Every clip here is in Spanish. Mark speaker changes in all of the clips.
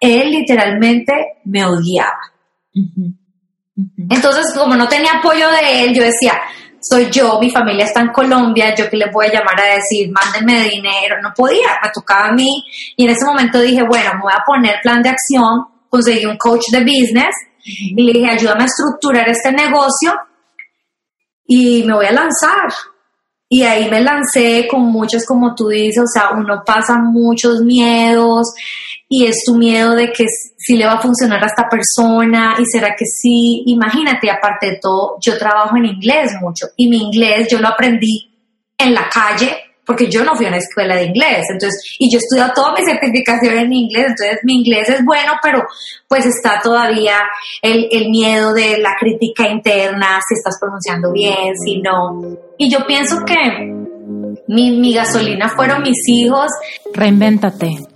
Speaker 1: él literalmente me odiaba. Entonces, como no tenía apoyo de él, yo decía, soy yo, mi familia está en Colombia, yo que le voy a llamar a decir, mándenme dinero, no podía, me tocaba a mí. Y en ese momento dije, bueno, me voy a poner plan de acción, conseguí un coach de business y le dije, ayúdame a estructurar este negocio y me voy a lanzar. Y ahí me lancé con muchos, como tú dices, o sea, uno pasa muchos miedos y es tu miedo de que si le va a funcionar a esta persona y será que sí. Imagínate, aparte de todo, yo trabajo en inglés mucho y mi inglés yo lo aprendí en la calle porque yo no fui a una escuela de inglés, entonces, y yo he estudiado toda mi certificación en inglés, entonces mi inglés es bueno, pero pues está todavía el, el miedo de la crítica interna, si estás pronunciando bien, si no. Y yo pienso que mi, mi gasolina fueron mis hijos.
Speaker 2: Reinvéntate.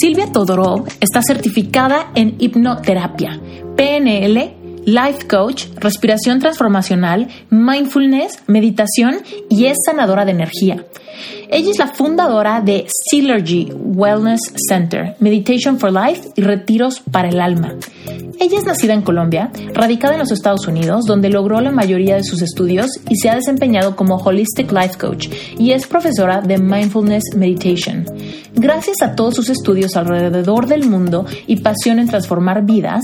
Speaker 2: Silvia Todorov está certificada en hipnoterapia, PNL, life coach, respiración transformacional, mindfulness, meditación y es sanadora de energía. Ella es la fundadora de Synergy Wellness Center, Meditation for Life y Retiros para el Alma. Ella es nacida en Colombia, radicada en los Estados Unidos, donde logró la mayoría de sus estudios y se ha desempeñado como Holistic Life Coach y es profesora de Mindfulness Meditation. Gracias a todos sus estudios alrededor del mundo y pasión en transformar vidas,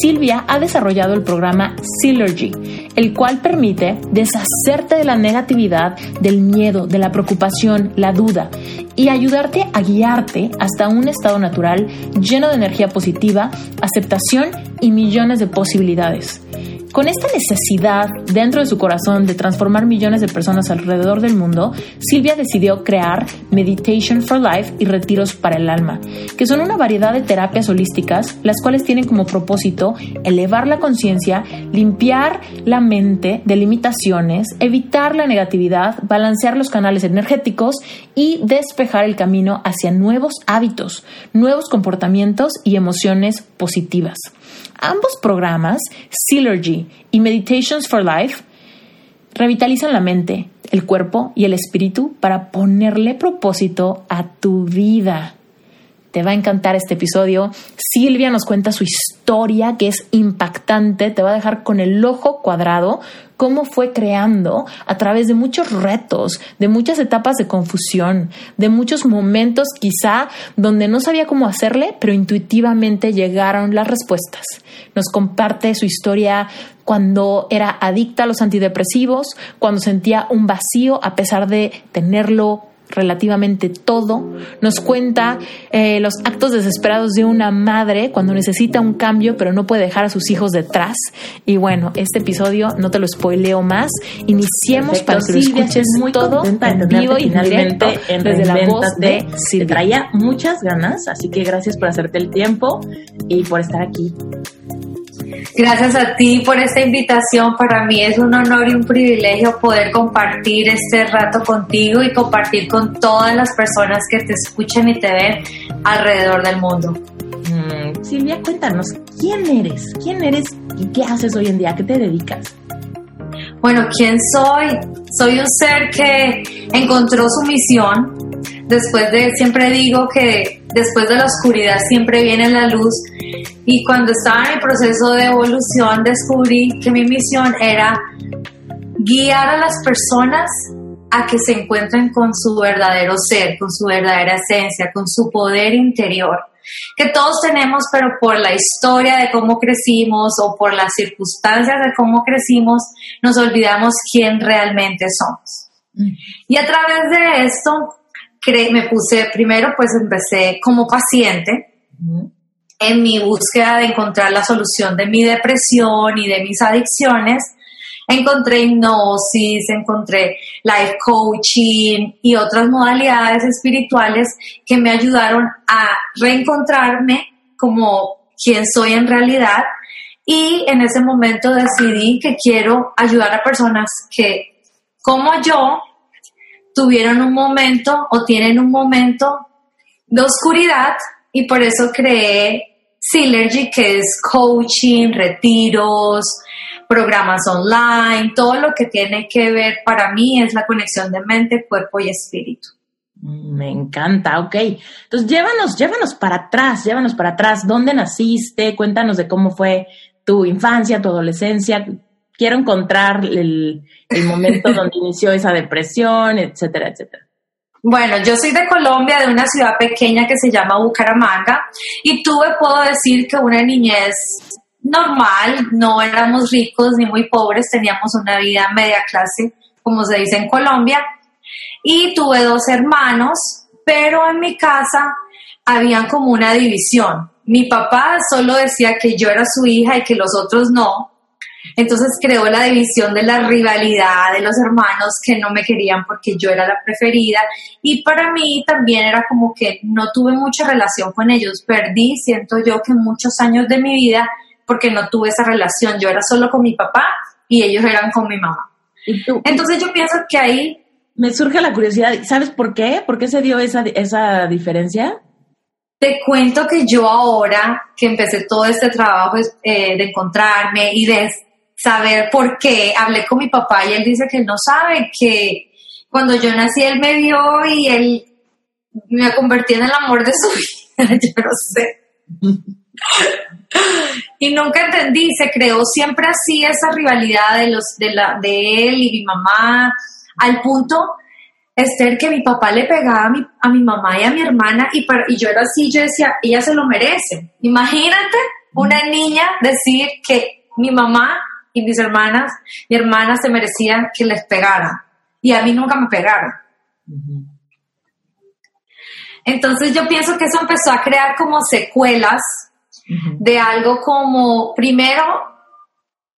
Speaker 2: Silvia ha desarrollado el programa Synergy, el cual permite deshacerte de la negatividad, del miedo, de la preocupación, la duda y ayudarte a guiarte hasta un estado natural lleno de energía positiva, aceptación y millones de posibilidades. Con esta necesidad dentro de su corazón de transformar millones de personas alrededor del mundo, Silvia decidió crear Meditation for Life y Retiros para el Alma, que son una variedad de terapias holísticas, las cuales tienen como propósito elevar la conciencia, limpiar la mente de limitaciones, evitar la negatividad, balancear los canales energéticos y despejar el camino hacia nuevos hábitos, nuevos comportamientos y emociones positivas. Ambos programas, Synergy y Meditations for Life, revitalizan la mente, el cuerpo y el espíritu para ponerle propósito a tu vida. Te va a encantar este episodio. Silvia nos cuenta su historia que es impactante, te va a dejar con el ojo cuadrado cómo fue creando a través de muchos retos, de muchas etapas de confusión, de muchos momentos quizá donde no sabía cómo hacerle, pero intuitivamente llegaron las respuestas. Nos comparte su historia cuando era adicta a los antidepresivos, cuando sentía un vacío a pesar de tenerlo relativamente todo. Nos cuenta eh, los actos desesperados de una madre cuando necesita un cambio pero no puede dejar a sus hijos detrás. Y bueno, este episodio no te lo spoileo más. Iniciemos para que lo escuches muy todo en vivo y directo desde la voz de Silvia.
Speaker 3: Te traía muchas ganas, así que gracias por hacerte el tiempo y por estar aquí.
Speaker 1: Gracias a ti por esta invitación. Para mí es un honor y un privilegio poder compartir este rato contigo y compartir con todas las personas que te escuchan y te ven alrededor del mundo.
Speaker 3: Mm, Silvia, cuéntanos, ¿quién eres? ¿Quién eres y qué haces hoy en día? ¿A qué te dedicas?
Speaker 1: Bueno, ¿quién soy? Soy un ser que encontró su misión. Después de, siempre digo que después de la oscuridad siempre viene la luz. Y cuando estaba en el proceso de evolución descubrí que mi misión era guiar a las personas a que se encuentren con su verdadero ser, con su verdadera esencia, con su poder interior que todos tenemos, pero por la historia de cómo crecimos o por las circunstancias de cómo crecimos, nos olvidamos quién realmente somos. Mm. Y a través de esto, me puse, primero pues empecé como paciente, en mi búsqueda de encontrar la solución de mi depresión y de mis adicciones, encontré hipnosis, encontré life coaching y otras modalidades espirituales que me ayudaron a reencontrarme como quien soy en realidad. Y en ese momento decidí que quiero ayudar a personas que como yo tuvieron un momento o tienen un momento de oscuridad y por eso creé Synergy, que es coaching, retiros, programas online, todo lo que tiene que ver para mí es la conexión de mente, cuerpo y espíritu.
Speaker 3: Me encanta, ok. Entonces llévanos, llévanos para atrás, llévanos para atrás. ¿Dónde naciste? Cuéntanos de cómo fue tu infancia, tu adolescencia. Quiero encontrar el, el momento donde inició esa depresión, etcétera, etcétera.
Speaker 1: Bueno, yo soy de Colombia, de una ciudad pequeña que se llama Bucaramanga, y tuve, puedo decir que una niñez normal, no éramos ricos ni muy pobres, teníamos una vida media clase, como se dice en Colombia, y tuve dos hermanos, pero en mi casa habían como una división. Mi papá solo decía que yo era su hija y que los otros no, entonces creó la división de la rivalidad de los hermanos que no me querían porque yo era la preferida y para mí también era como que no tuve mucha relación con ellos. Perdí, siento yo que muchos años de mi vida porque no tuve esa relación. Yo era solo con mi papá y ellos eran con mi mamá. Entonces yo pienso que ahí...
Speaker 3: Me surge la curiosidad, ¿sabes por qué? ¿Por qué se dio esa, esa diferencia?
Speaker 1: Te cuento que yo ahora que empecé todo este trabajo eh, de encontrarme y de saber por qué. Hablé con mi papá y él dice que él no sabe que cuando yo nací él me vio y él me convertí en el amor de su vida. yo no sé. y nunca entendí, se creó siempre así esa rivalidad de los de la de él y mi mamá al punto Esther que mi papá le pegaba a mi, a mi mamá y a mi hermana y, y yo era así, yo decía, ella se lo merece. Imagínate una niña decir que mi mamá y mis hermanas, mi hermana se merecían que les pegara y a mí nunca me pegaron. Entonces yo pienso que eso empezó a crear como secuelas de algo como, primero,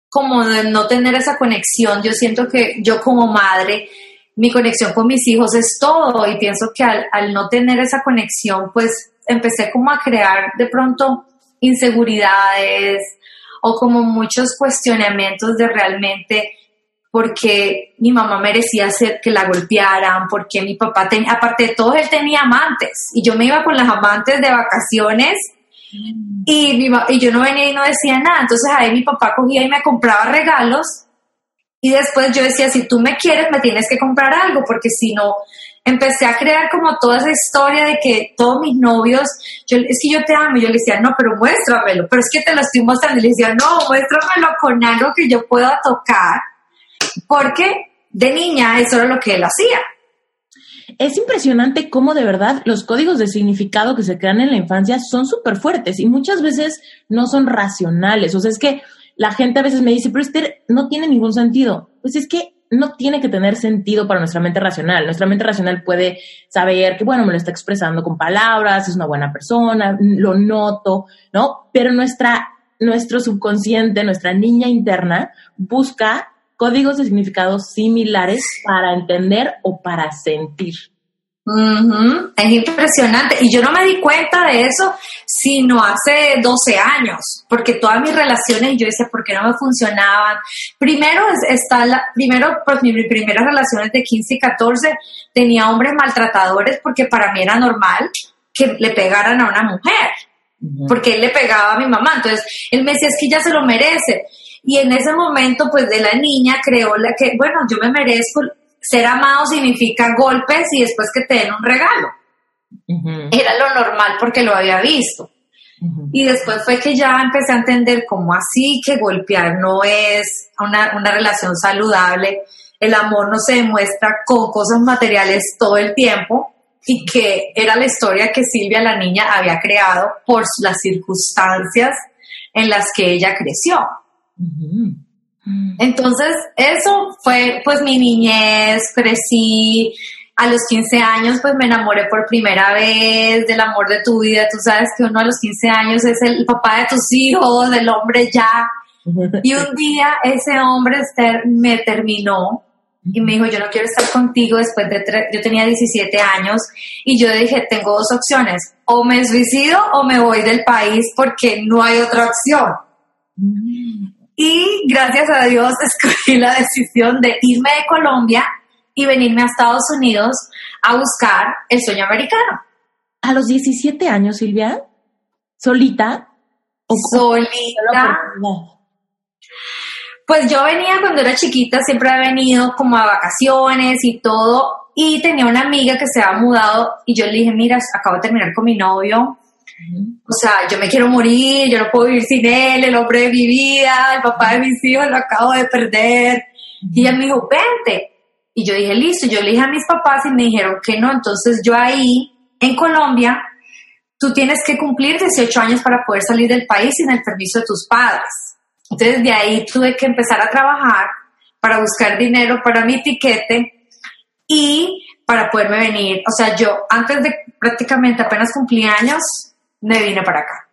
Speaker 1: como de no tener esa conexión. Yo siento que yo como madre, mi conexión con mis hijos es todo y pienso que al, al no tener esa conexión, pues empecé como a crear de pronto inseguridades, o como muchos cuestionamientos de realmente por qué mi mamá merecía hacer que la golpearan, porque mi papá tenía, aparte de todo, él tenía amantes y yo me iba con las amantes de vacaciones y, y yo no venía y no decía nada. Entonces ahí mi papá cogía y me compraba regalos y después yo decía, si tú me quieres, me tienes que comprar algo, porque si no, empecé a crear como toda esa historia de que todos mis novios, es que yo te amo, y yo le decía, no, pero muéstramelo, pero es que te lo estoy mostrando, y le decía, no, muéstramelo con algo que yo pueda tocar, porque de niña eso era lo que él hacía.
Speaker 3: Es impresionante cómo de verdad los códigos de significado que se crean en la infancia son súper fuertes y muchas veces no son racionales. O sea, es que la gente a veces me dice, pero este no tiene ningún sentido. Pues es que no tiene que tener sentido para nuestra mente racional. Nuestra mente racional puede saber que, bueno, me lo está expresando con palabras, es una buena persona, lo noto, ¿no? Pero nuestra, nuestro subconsciente, nuestra niña interna, busca códigos de significados similares para entender o para sentir.
Speaker 1: Es impresionante. Y yo no me di cuenta de eso sino hace 12 años, porque todas mis relaciones, yo decía, ¿por qué no me funcionaban? Primero, está la, primero pues mis primeras relaciones de 15 y 14 tenía hombres maltratadores porque para mí era normal que le pegaran a una mujer, porque él le pegaba a mi mamá. Entonces, él me decía, es que ella se lo merece. Y en ese momento, pues de la niña creó la que, bueno, yo me merezco ser amado significa golpes y después que te den un regalo. Era lo normal porque lo había visto. Y después fue que ya empecé a entender cómo así que golpear no es una, una relación saludable. El amor no se demuestra con cosas materiales todo el tiempo y que era la historia que Silvia, la niña, había creado por las circunstancias en las que ella creció. Entonces, eso fue pues mi niñez, crecí, a los 15 años pues me enamoré por primera vez del amor de tu vida. Tú sabes que uno a los 15 años es el papá de tus hijos, el hombre ya. Y un día ese hombre me terminó y me dijo, yo no quiero estar contigo después de, yo tenía 17 años y yo dije, tengo dos opciones, o me suicido o me voy del país porque no hay otra opción. Y gracias a Dios escogí la decisión de irme de Colombia y venirme a Estados Unidos a buscar el sueño americano.
Speaker 3: ¿A los 17 años, Silvia? ¿Solita?
Speaker 1: Solita. Pues yo venía cuando era chiquita, siempre he venido como a vacaciones y todo, y tenía una amiga que se había mudado y yo le dije, mira, acabo de terminar con mi novio, o sea, yo me quiero morir, yo no puedo vivir sin él, el hombre de mi vida, el papá de mis hijos, lo acabo de perder. Y ella me dijo, vente. Y yo dije, listo, yo le dije a mis papás y me dijeron que no, entonces yo ahí, en Colombia, tú tienes que cumplir 18 años para poder salir del país sin el permiso de tus padres. Entonces de ahí tuve que empezar a trabajar para buscar dinero para mi tiquete y para poderme venir. O sea, yo antes de prácticamente apenas cumplí años, me vine para acá.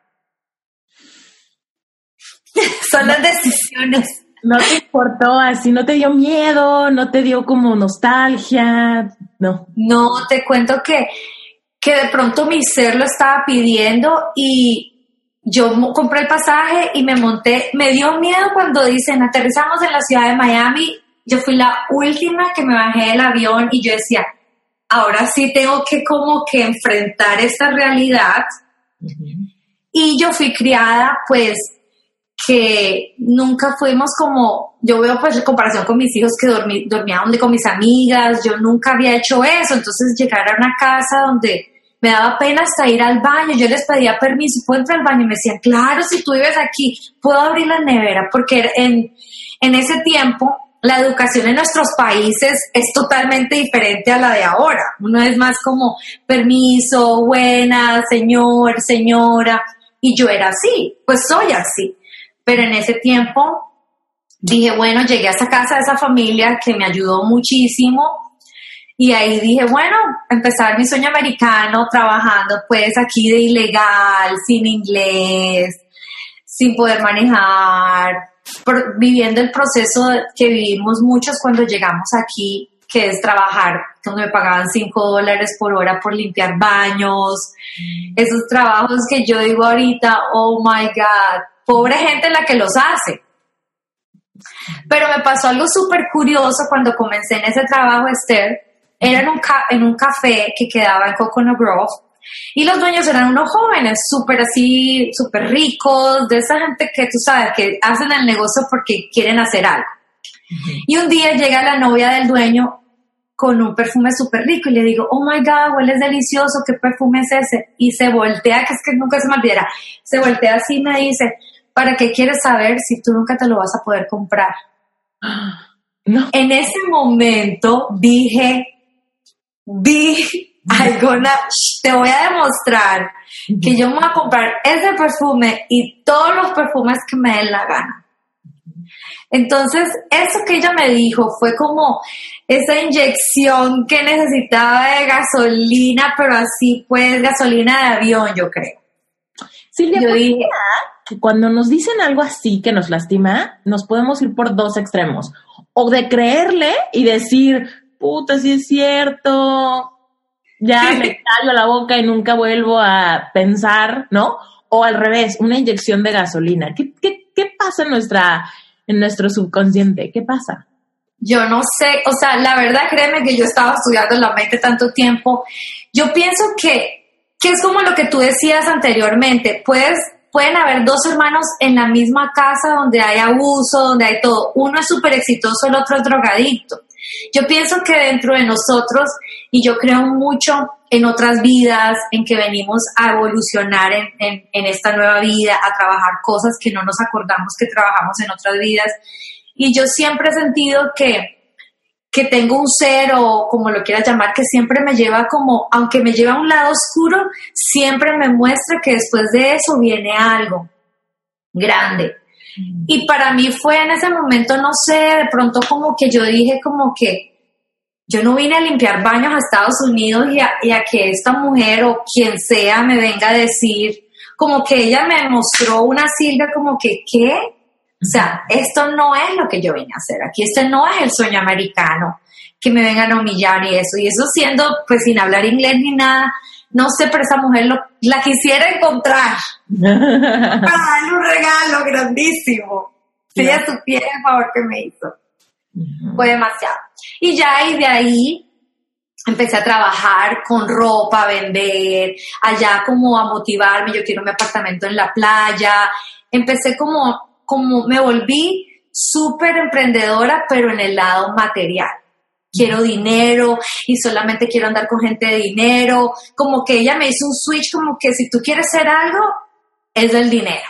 Speaker 1: Son las decisiones.
Speaker 3: No te importó así, no te dio miedo, no te dio como nostalgia, no.
Speaker 1: No, te cuento que, que de pronto mi ser lo estaba pidiendo y yo compré el pasaje y me monté. Me dio miedo cuando dicen aterrizamos en la ciudad de Miami. Yo fui la última que me bajé del avión y yo decía, ahora sí tengo que como que enfrentar esta realidad y yo fui criada, pues, que nunca fuimos como, yo veo pues en comparación con mis hijos que dormí, dormía donde con mis amigas, yo nunca había hecho eso, entonces llegar a una casa donde me daba pena hasta ir al baño, yo les pedía permiso, ¿puedo entrar al baño? Y me decían, claro, si tú vives aquí, puedo abrir la nevera, porque en, en ese tiempo la educación en nuestros países es totalmente diferente a la de ahora. Uno es más como permiso, buena, señor, señora, y yo era así, pues soy así. Pero en ese tiempo dije, bueno, llegué a esa casa de esa familia que me ayudó muchísimo y ahí dije, bueno, empezar mi sueño americano trabajando pues aquí de ilegal, sin inglés, sin poder manejar, viviendo el proceso que vivimos muchos cuando llegamos aquí, que es trabajar, donde me pagaban 5 dólares por hora por limpiar baños, esos trabajos que yo digo ahorita, oh my God, pobre gente la que los hace. Pero me pasó algo súper curioso cuando comencé en ese trabajo, Esther, era en un, en un café que quedaba en Coconut Grove, y los dueños eran unos jóvenes, súper así, súper ricos, de esa gente que tú sabes, que hacen el negocio porque quieren hacer algo. Y un día llega la novia del dueño con un perfume súper rico y le digo, oh my God, huele delicioso, ¿qué perfume es ese? Y se voltea, que es que nunca se me olvidará, se voltea así y me dice, ¿para qué quieres saber si tú nunca te lo vas a poder comprar? No. En ese momento dije, vi te voy a demostrar que yo me voy a comprar ese perfume y todos los perfumes que me den la gana. Entonces, eso que ella me dijo fue como esa inyección que necesitaba de gasolina, pero así pues gasolina de avión, yo creo.
Speaker 3: Silvia, yo dije, que cuando nos dicen algo así que nos lastima, nos podemos ir por dos extremos. O de creerle y decir, puta, si es cierto, ya me callo la boca y nunca vuelvo a pensar, ¿no? O al revés, una inyección de gasolina. ¿Qué, qué, qué pasa en, nuestra, en nuestro subconsciente? ¿Qué pasa?
Speaker 1: Yo no sé, o sea, la verdad, créeme que yo estaba estudiando la mente tanto tiempo. Yo pienso que, que es como lo que tú decías anteriormente, puedes, pueden haber dos hermanos en la misma casa donde hay abuso, donde hay todo. Uno es súper exitoso, el otro es drogadicto. Yo pienso que dentro de nosotros, y yo creo mucho en otras vidas, en que venimos a evolucionar en, esta nueva vida, a trabajar cosas que no nos acordamos que trabajamos en otras vidas. Y yo siempre he sentido que, que tengo un ser o como lo quieras llamar, que siempre me lleva como, aunque me lleva a un lado oscuro, siempre me muestra que después de eso viene algo grande. Y para mí fue en ese momento, no sé, de pronto como que yo dije como que, yo no vine a limpiar baños a Estados Unidos y a, que esta mujer o quien sea me venga a decir, como que ella me mostró una Silvia como que, ¿qué? O sea, esto no es lo que yo vine a hacer. Aquí este no es el sueño americano, que me vengan a humillar y eso. Y eso siendo, pues sin hablar inglés ni nada, no sé, pero esa mujer lo, la quisiera encontrar. Para darle un regalo grandísimo. Si ella supiera el favor que me hizo. Fue demasiado. Y ya, y de ahí empecé a trabajar con ropa, a vender, allá como a motivarme, yo quiero mi apartamento en la playa. Empecé como, como me volví súper emprendedora, pero en el lado material. Quiero dinero y solamente quiero andar con gente de dinero. Como que ella me hizo un switch como que si tú quieres ser algo, es del dinero.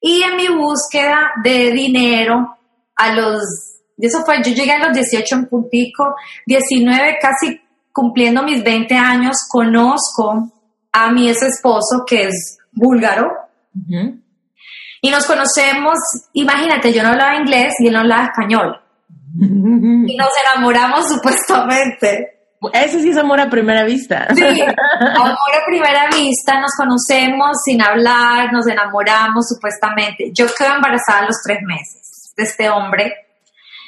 Speaker 1: Y en mi búsqueda de dinero, a los, eso fue, yo llegué a los 18 en puntico, 19 casi cumpliendo mis 20 años, conozco a mi ex esposo que es búlgaro. Y nos conocemos, imagínate, yo no hablaba inglés y él no hablaba español. Y nos enamoramos supuestamente.
Speaker 3: Ese sí es amor a primera vista.
Speaker 1: Sí, amor a primera vista, nos conocemos sin hablar, nos enamoramos supuestamente. Yo quedo embarazada a los tres meses de este hombre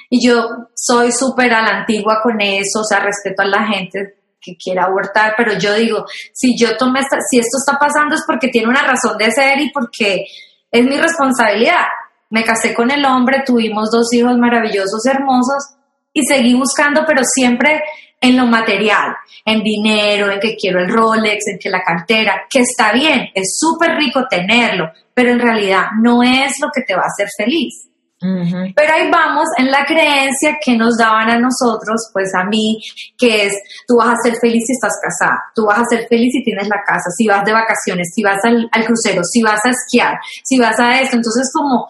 Speaker 1: y yo soy súper a la antigua con eso, o sea, respeto a la gente que quiera abortar, pero yo digo, si yo tomé esta, si esto está pasando es porque tiene una razón de ser y porque es mi responsabilidad. Me casé con el hombre, tuvimos dos hijos maravillosos, hermosos y seguí buscando, pero siempre en lo material, en dinero, en que quiero el Rolex, en que la cartera, que está bien, es súper rico tenerlo, pero en realidad no es lo que te va a hacer feliz. Pero ahí vamos en la creencia que nos daban a nosotros, pues a mí, que es, tú vas a ser feliz si estás casada, tú vas a ser feliz si tienes la casa, si vas de vacaciones, si vas al, al crucero, si vas a esquiar, si vas a esto. Entonces como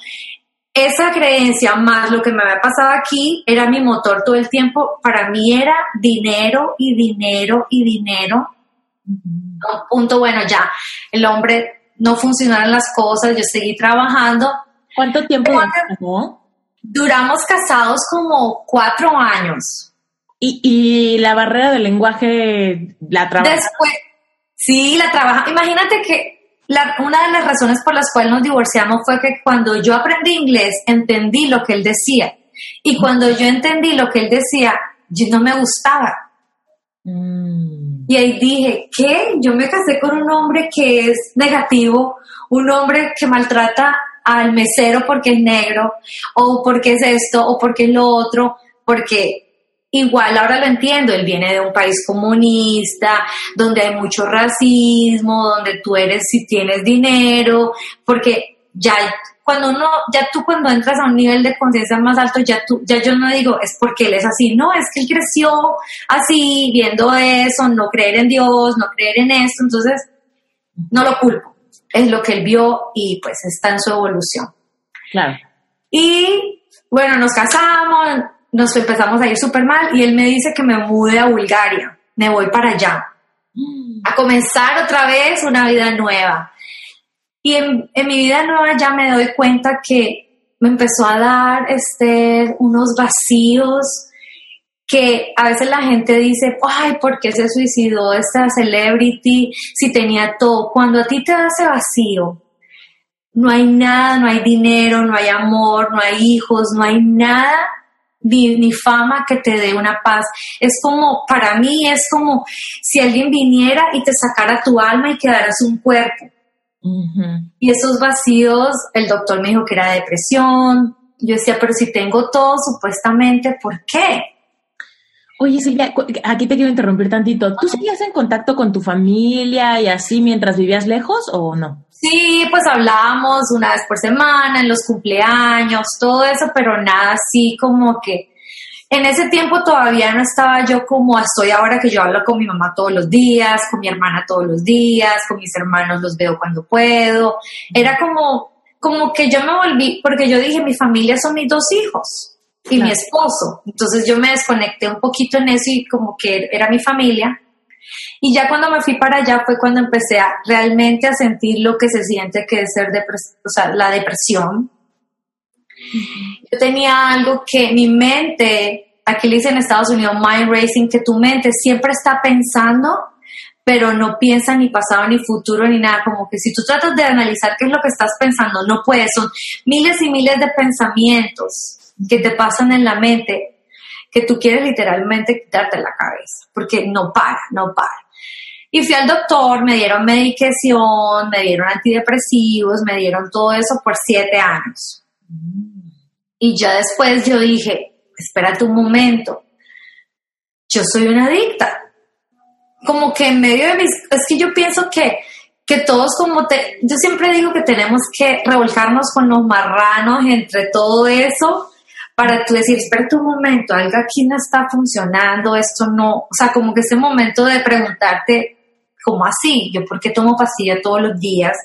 Speaker 1: esa creencia más lo que me había pasado aquí era mi motor todo el tiempo. Para mí era dinero y dinero y dinero. Un punto, bueno, ya el hombre no funcionaron las cosas, yo seguí trabajando.
Speaker 3: ¿Cuánto tiempo
Speaker 1: Duramos casados como cuatro años.
Speaker 3: ¿Y, y la barrera del lenguaje la trabaja?
Speaker 1: Después, sí, la trabaja. Imagínate que una de las razones por las cuales nos divorciamos fue que cuando yo aprendí inglés entendí lo que él decía. Y cuando yo entendí lo que él decía, yo no me gustaba.
Speaker 3: Mm.
Speaker 1: Y ahí dije, ¿qué? Yo me casé con un hombre que es negativo, un hombre que maltrata al mesero porque es negro, o porque es esto, o porque es lo otro, porque Igual ahora lo entiendo, él viene de un país comunista, donde hay mucho racismo, donde tú eres si tienes dinero, porque ya cuando uno, ya tú cuando entras a un nivel de conciencia más alto, ya tú, ya yo no digo es porque él es así, no, es que él creció así, viendo eso, no creer en Dios, no creer en esto, entonces no lo culpo, es lo que él vio y pues está en su evolución.
Speaker 3: Claro.
Speaker 1: Y bueno, nos casamos, nos empezamos a ir súper mal y él me dice que me mude a Bulgaria, me voy para allá, a comenzar otra vez una vida nueva. Y en, mi vida nueva ya me doy cuenta que me empezó a dar este, unos vacíos que a veces la gente dice, ay, ¿por qué se suicidó esta celebrity si tenía todo? Cuando a ti te da ese vacío, no hay nada, no hay dinero, no hay amor, no hay hijos, no hay nada ni, fama que te dé una paz. Es como, para mí es como si alguien viniera y te sacara tu alma y quedaras un cuerpo. Y esos vacíos, el doctor me dijo que era depresión. Yo decía, pero si tengo todo supuestamente, ¿por qué?
Speaker 3: Oye, Silvia, aquí te quiero interrumpir tantito. ¿Tú seguías en contacto con tu familia y así mientras vivías lejos o no?
Speaker 1: Sí, pues hablábamos una vez por semana, en los cumpleaños, todo eso, pero nada así como que en ese tiempo todavía no estaba yo como estoy ahora que yo hablo con mi mamá todos los días, con mi hermana todos los días, con mis hermanos los veo cuando puedo. Era como, como que yo me volví, porque yo dije, mi familia son mis dos hijos y mi esposo. Entonces yo me desconecté un poquito en eso y como que era mi familia. Y ya cuando me fui para allá fue cuando empecé a realmente a sentir lo que se siente que es ser o sea, la depresión. Yo tenía algo que mi mente, aquí le dicen en Estados Unidos mind racing, que tu mente siempre está pensando, pero no piensa ni pasado ni futuro ni nada, como que si tú tratas de analizar qué es lo que estás pensando, no puedes, son miles y miles de pensamientos que te pasan en la mente que tú quieres literalmente quitarte la cabeza, porque no para, no para. Y fui al doctor, me dieron medicación, me dieron antidepresivos, me dieron todo eso por siete años. Y ya después yo dije, espérate un momento, yo soy una adicta. Como que en medio de mis, es que yo pienso que, que todos como te, yo siempre digo que tenemos que revolcarnos con los marranos entre todo eso para tú decir, espérate un momento, algo aquí no está funcionando, esto no, o sea, como que ese momento de preguntarte, ¿cómo así? Yo, ¿por qué tomo pastilla todos los días?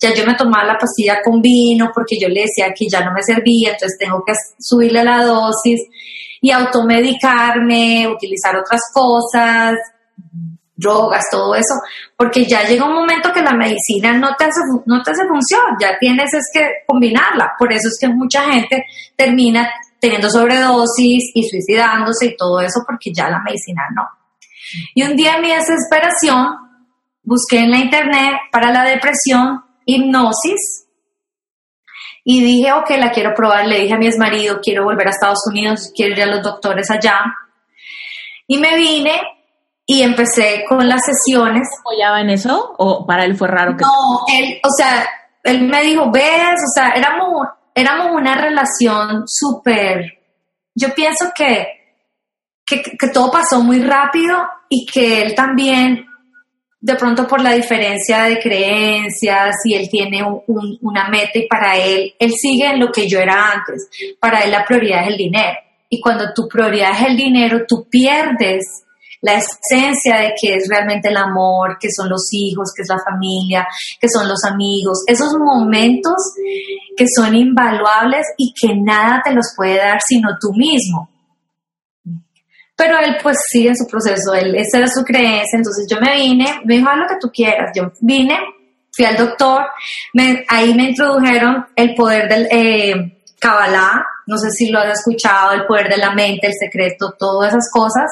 Speaker 1: Ya yo me tomaba la pastilla con vino porque yo le decía que ya no me servía, entonces tengo que subirle la dosis y automedicarme, utilizar otras cosas, drogas, todo eso, porque ya llega un momento que la medicina no te hace, no te hace función, ya tienes es que combinarla. Por eso es que mucha gente termina teniendo sobredosis y suicidándose y todo eso porque ya la medicina no. Y un día en mi desesperación busqué en la internet para la depresión hipnosis y dije, ok, la quiero probar. Le dije a mi exmarido, quiero volver a Estados Unidos, quiero ir a los doctores allá. Y me vine y empecé con las sesiones.
Speaker 3: ¿Apoyaba en eso o para él fue raro? Que
Speaker 1: no, él, o sea, él me dijo, ves, o sea, éramos, éramos una relación súper, yo pienso que, que, todo pasó muy rápido y que él también, de pronto por la diferencia de creencias y él tiene un, una meta y para él, él sigue en lo que yo era antes, para él la prioridad es el dinero. Y cuando tu prioridad es el dinero, tú pierdes la esencia de que es realmente el amor, que son los hijos, que es la familia, que son los amigos, esos momentos que son invaluables y que nada te los puede dar sino tú mismo. Pero él pues sigue en su proceso, él, esa era su creencia, entonces yo me vine, me dijo, haz lo que tú quieras, yo vine, fui al doctor, ahí me introdujeron el poder del eh, Kabbalah, no sé si lo has escuchado, el poder de la mente, el secreto, todas esas cosas.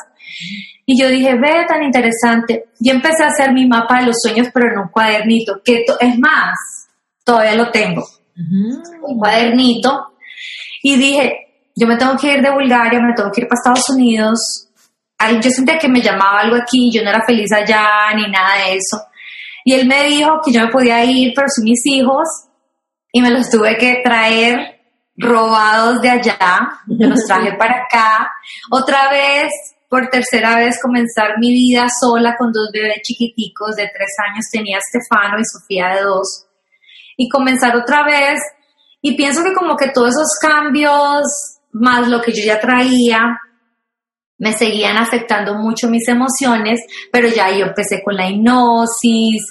Speaker 1: Y yo dije, ve tan interesante. Y empecé a hacer mi mapa de los sueños, pero en un cuadernito, que es más, todavía lo tengo. Un cuadernito. Y dije, yo me tengo que ir de Bulgaria, me tengo que ir para Estados Unidos. yo sentía que me llamaba algo aquí, yo no era feliz allá, ni nada de eso. Y él me dijo que yo me podía ir, pero sin mis hijos, y me los tuve que traer robados de allá, los traje para acá. Otra vez por tercera vez comenzar mi vida sola con dos bebés chiquiticos de tres años, tenía Stefano y Sofía de dos, y comenzar otra vez. Y pienso que como que todos esos cambios, más lo que yo ya traía, me seguían afectando mucho mis emociones, pero ya yo empecé con la hipnosis.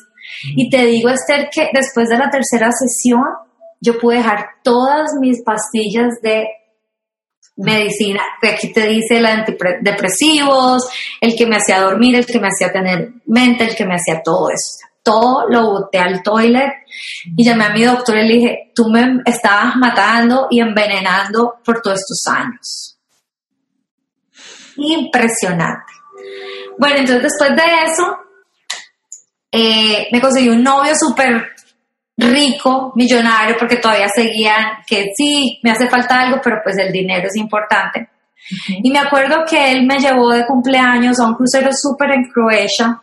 Speaker 1: Y te digo, Esther, que después de la tercera sesión, yo pude dejar todas mis pastillas de medicina, que aquí te dice el antidepresivos, el que me hacía dormir, el que me hacía tener mente, el que me hacía todo eso. Todo lo boté al toilet y llamé a mi doctor y le dije, tú me estabas matando y envenenando por todos estos años. Impresionante. Bueno, entonces después de eso, eh, me conseguí un novio súper rico, millonario, porque todavía seguían que sí, me hace falta algo, pero pues el dinero es importante. Y me acuerdo que él me llevó de cumpleaños a un crucero súper en Croacia.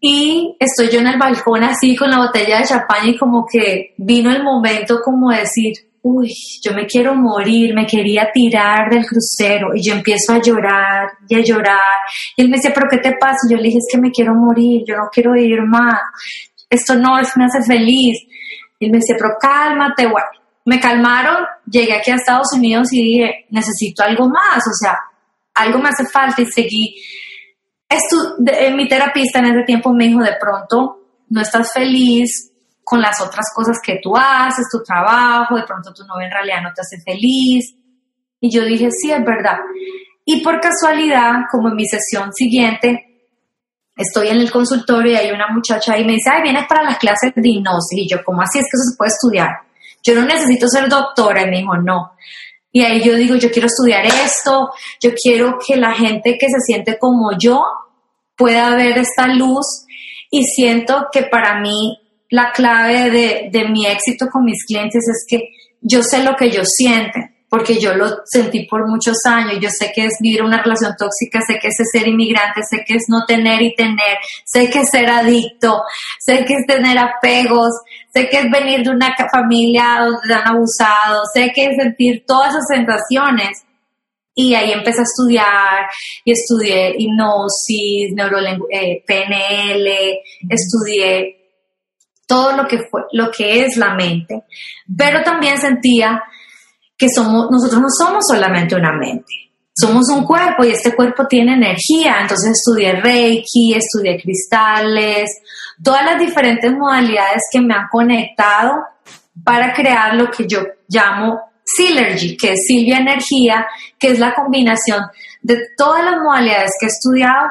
Speaker 1: Y estoy yo en el balcón así con la botella de champán y como que vino el momento como decir, uy, yo me quiero morir, me quería tirar del crucero y yo empiezo a llorar y a llorar. Y él me decía, pero ¿qué te pasa? Y yo le dije, es que me quiero morir, yo no quiero ir más esto no me hace feliz. Y me decía, pero cálmate, bueno. Me calmaron, llegué aquí a Estados Unidos y dije, necesito algo más, o sea, algo me hace falta y seguí. Esto, de, mi terapista en ese tiempo me dijo, de pronto no estás feliz con las otras cosas que tú haces, tu trabajo, de pronto tu novia en realidad no te hace feliz. Y yo dije, sí, es verdad. Y por casualidad, como en mi sesión siguiente, estoy en el consultorio y hay una muchacha y me dice, ay, vienes para las clases de hipnosis. Y yo, ¿cómo así es que eso se puede estudiar? Yo no necesito ser doctora. Y me dijo, no. Y ahí yo digo, yo quiero estudiar esto, yo quiero que la gente que se siente como yo pueda ver esta luz y siento que para mí la clave de, mi éxito con mis clientes es que yo sé lo que ellos sienten porque yo lo sentí por muchos años, yo sé que es vivir una relación tóxica, sé que es ser inmigrante, sé que es no tener y tener, sé que es ser adicto, sé que es tener apegos, sé que es venir de una familia donde te han abusado, sé que es sentir todas esas sensaciones. Y ahí empecé a estudiar y estudié hipnosis, eh, PNL, estudié todo lo que fue, lo que es la mente. Pero también sentía que somos, nosotros no somos solamente una mente, somos un cuerpo y este cuerpo tiene energía. Entonces estudié Reiki, estudié cristales, todas las diferentes modalidades que me han conectado para crear lo que yo llamo Synergy, que es Silvia Energía, que es la combinación de todas las modalidades que he estudiado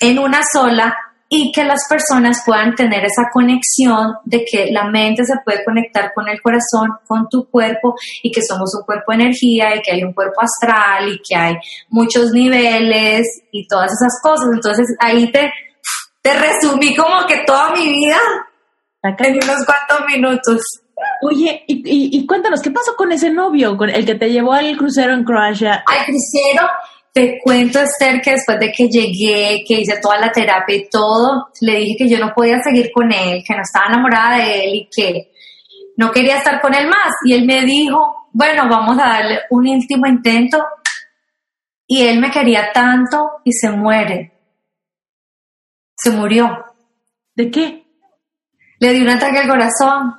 Speaker 1: en una sola y que las personas puedan tener esa conexión de que la mente se puede conectar con el corazón, con tu cuerpo y que somos un cuerpo de energía y que hay un cuerpo astral y que hay muchos niveles y todas esas cosas. Entonces ahí te, te resumí como que toda mi vida en unos cuantos minutos.
Speaker 3: Oye, y, y, cuéntanos, ¿qué pasó con ese novio, con el que te llevó al crucero en Croacia?
Speaker 1: Al crucero, te cuento, Esther, que después de que llegué, que hice toda la terapia y todo, le dije que yo no podía seguir con él, que no estaba enamorada de él y que no quería estar con él más. Y él me dijo, bueno, vamos a darle un último intento. Y él me quería tanto y se muere. Se murió.
Speaker 3: ¿De qué?
Speaker 1: Le dio un ataque al corazón.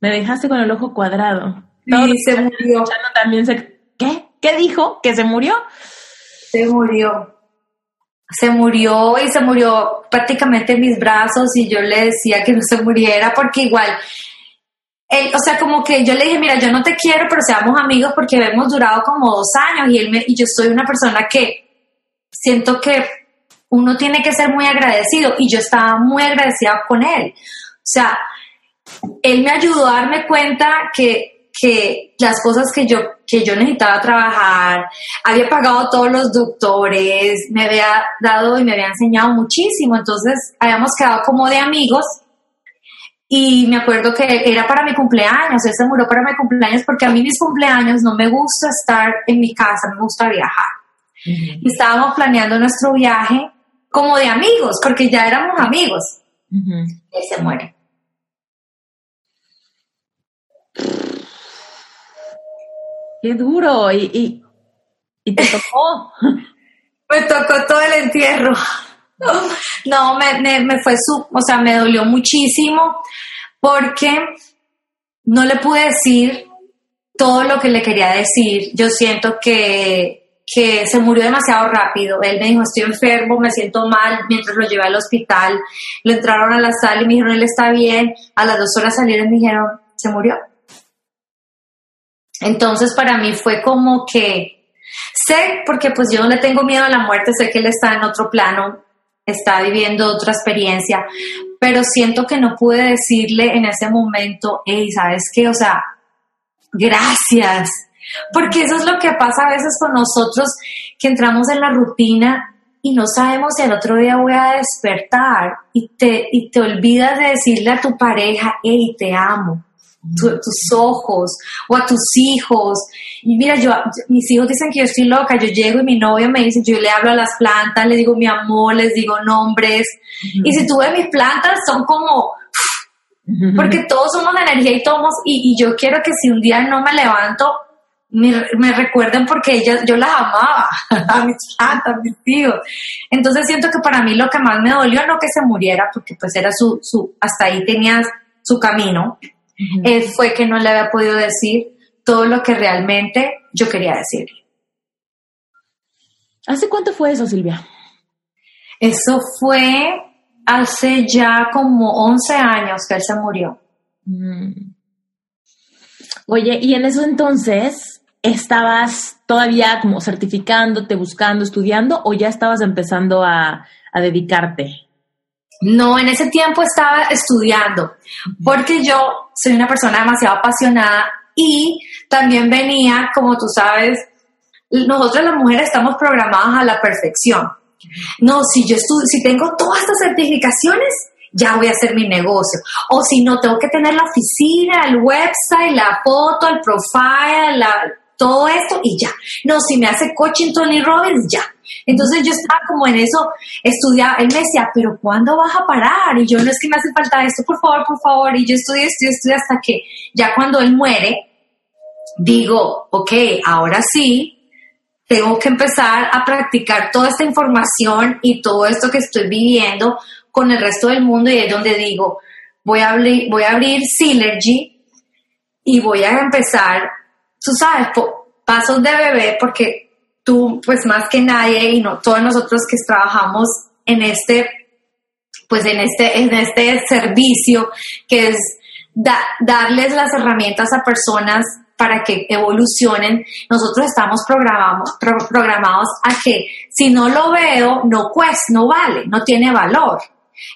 Speaker 3: Me dejaste con el ojo cuadrado.
Speaker 1: Sí, se murió.
Speaker 3: También se... ¿Qué? ¿Qué dijo? ¿Que se murió?
Speaker 1: Se murió. Se murió y se murió prácticamente en mis brazos y yo le decía que no se muriera porque igual, él, o sea, como que yo le dije, mira, yo no te quiero, pero seamos amigos porque hemos durado como dos años y, él me, y yo soy una persona que siento que uno tiene que ser muy agradecido y yo estaba muy agradecida con él. O sea, él me ayudó a darme cuenta que que las cosas que yo, que yo necesitaba trabajar, había pagado todos los doctores, me había dado y me había enseñado muchísimo, entonces habíamos quedado como de amigos y me acuerdo que era para mi cumpleaños, él se murió para mi cumpleaños porque a mí mis cumpleaños no me gusta estar en mi casa, me gusta viajar. Y estábamos planeando nuestro viaje como de amigos, porque ya éramos amigos. Él se muere.
Speaker 3: Qué duro. Y, y, te tocó.
Speaker 1: me tocó todo el entierro. No, me, me, fue su, o sea, me dolió muchísimo porque no le pude decir todo lo que le quería decir. Yo siento que, que se murió demasiado rápido. Él me dijo, estoy enfermo, me siento mal, mientras lo llevé al hospital. Lo entraron a la sala y me dijeron, él está bien. A las dos horas salieron y me dijeron, se murió. Entonces para mí fue como que sé, porque pues yo no le tengo miedo a la muerte, sé que él está en otro plano, está viviendo otra experiencia, pero siento que no pude decirle en ese momento, hey, ¿sabes qué? O sea, gracias. Porque eso es lo que pasa a veces con nosotros, que entramos en la rutina y no sabemos si al otro día voy a despertar y te, y te olvidas de decirle a tu pareja, hey, te amo tus ojos o a tus hijos. Y mira, yo, mis hijos dicen que yo estoy loca, yo llego y mi novio me dice, yo le hablo a las plantas, le digo mi amor, les digo nombres. Y si tú ves mis plantas, son como, porque todos somos de energía y todos, y, yo quiero que si un día no me levanto, me, recuerden porque ellas, yo las amaba, a mis plantas, a mis hijos. Entonces siento que para mí lo que más me dolió no que se muriera, porque pues era su, su hasta ahí tenía su camino, él fue que no le había podido decir todo lo que realmente yo quería decirle.
Speaker 3: ¿Hace cuánto fue eso, Silvia?
Speaker 1: Eso fue hace ya como 11 años que él se murió.
Speaker 3: Mm. Oye, y en eso entonces, ¿estabas todavía como certificándote, buscando, estudiando o ya estabas empezando a, a dedicarte?
Speaker 1: No, en ese tiempo estaba estudiando, porque yo soy una persona demasiado apasionada y también venía, como tú sabes, nosotras las mujeres estamos programadas a la perfección. No, si yo estudio, si tengo todas estas certificaciones, ya voy a hacer mi negocio. O si no, tengo que tener la oficina, el website, la foto, el profile, todo esto y ya. No, si me hace coaching Tony Robbins, ya. Entonces yo estaba como en eso, estudiaba, él me decía, pero ¿cuándo vas a parar? Y yo, no es que me hace falta esto, por favor, por favor. Y yo estudié, estudié, estudié hasta que ya cuando él muere, digo, ok, ahora sí, tengo que empezar a practicar toda esta información y todo esto que estoy viviendo con el resto del mundo y es donde digo, voy a abrir, voy a abrir Synergy y voy a empezar, tú sabes, pasos de bebé, porque tú, pues más que nadie y no todos nosotros que trabajamos en este, pues en este, en este servicio que es darles las herramientas a personas para que evolucionen, nosotros estamos programados, programados a que si no lo veo, no cuesta, no vale, no tiene valor.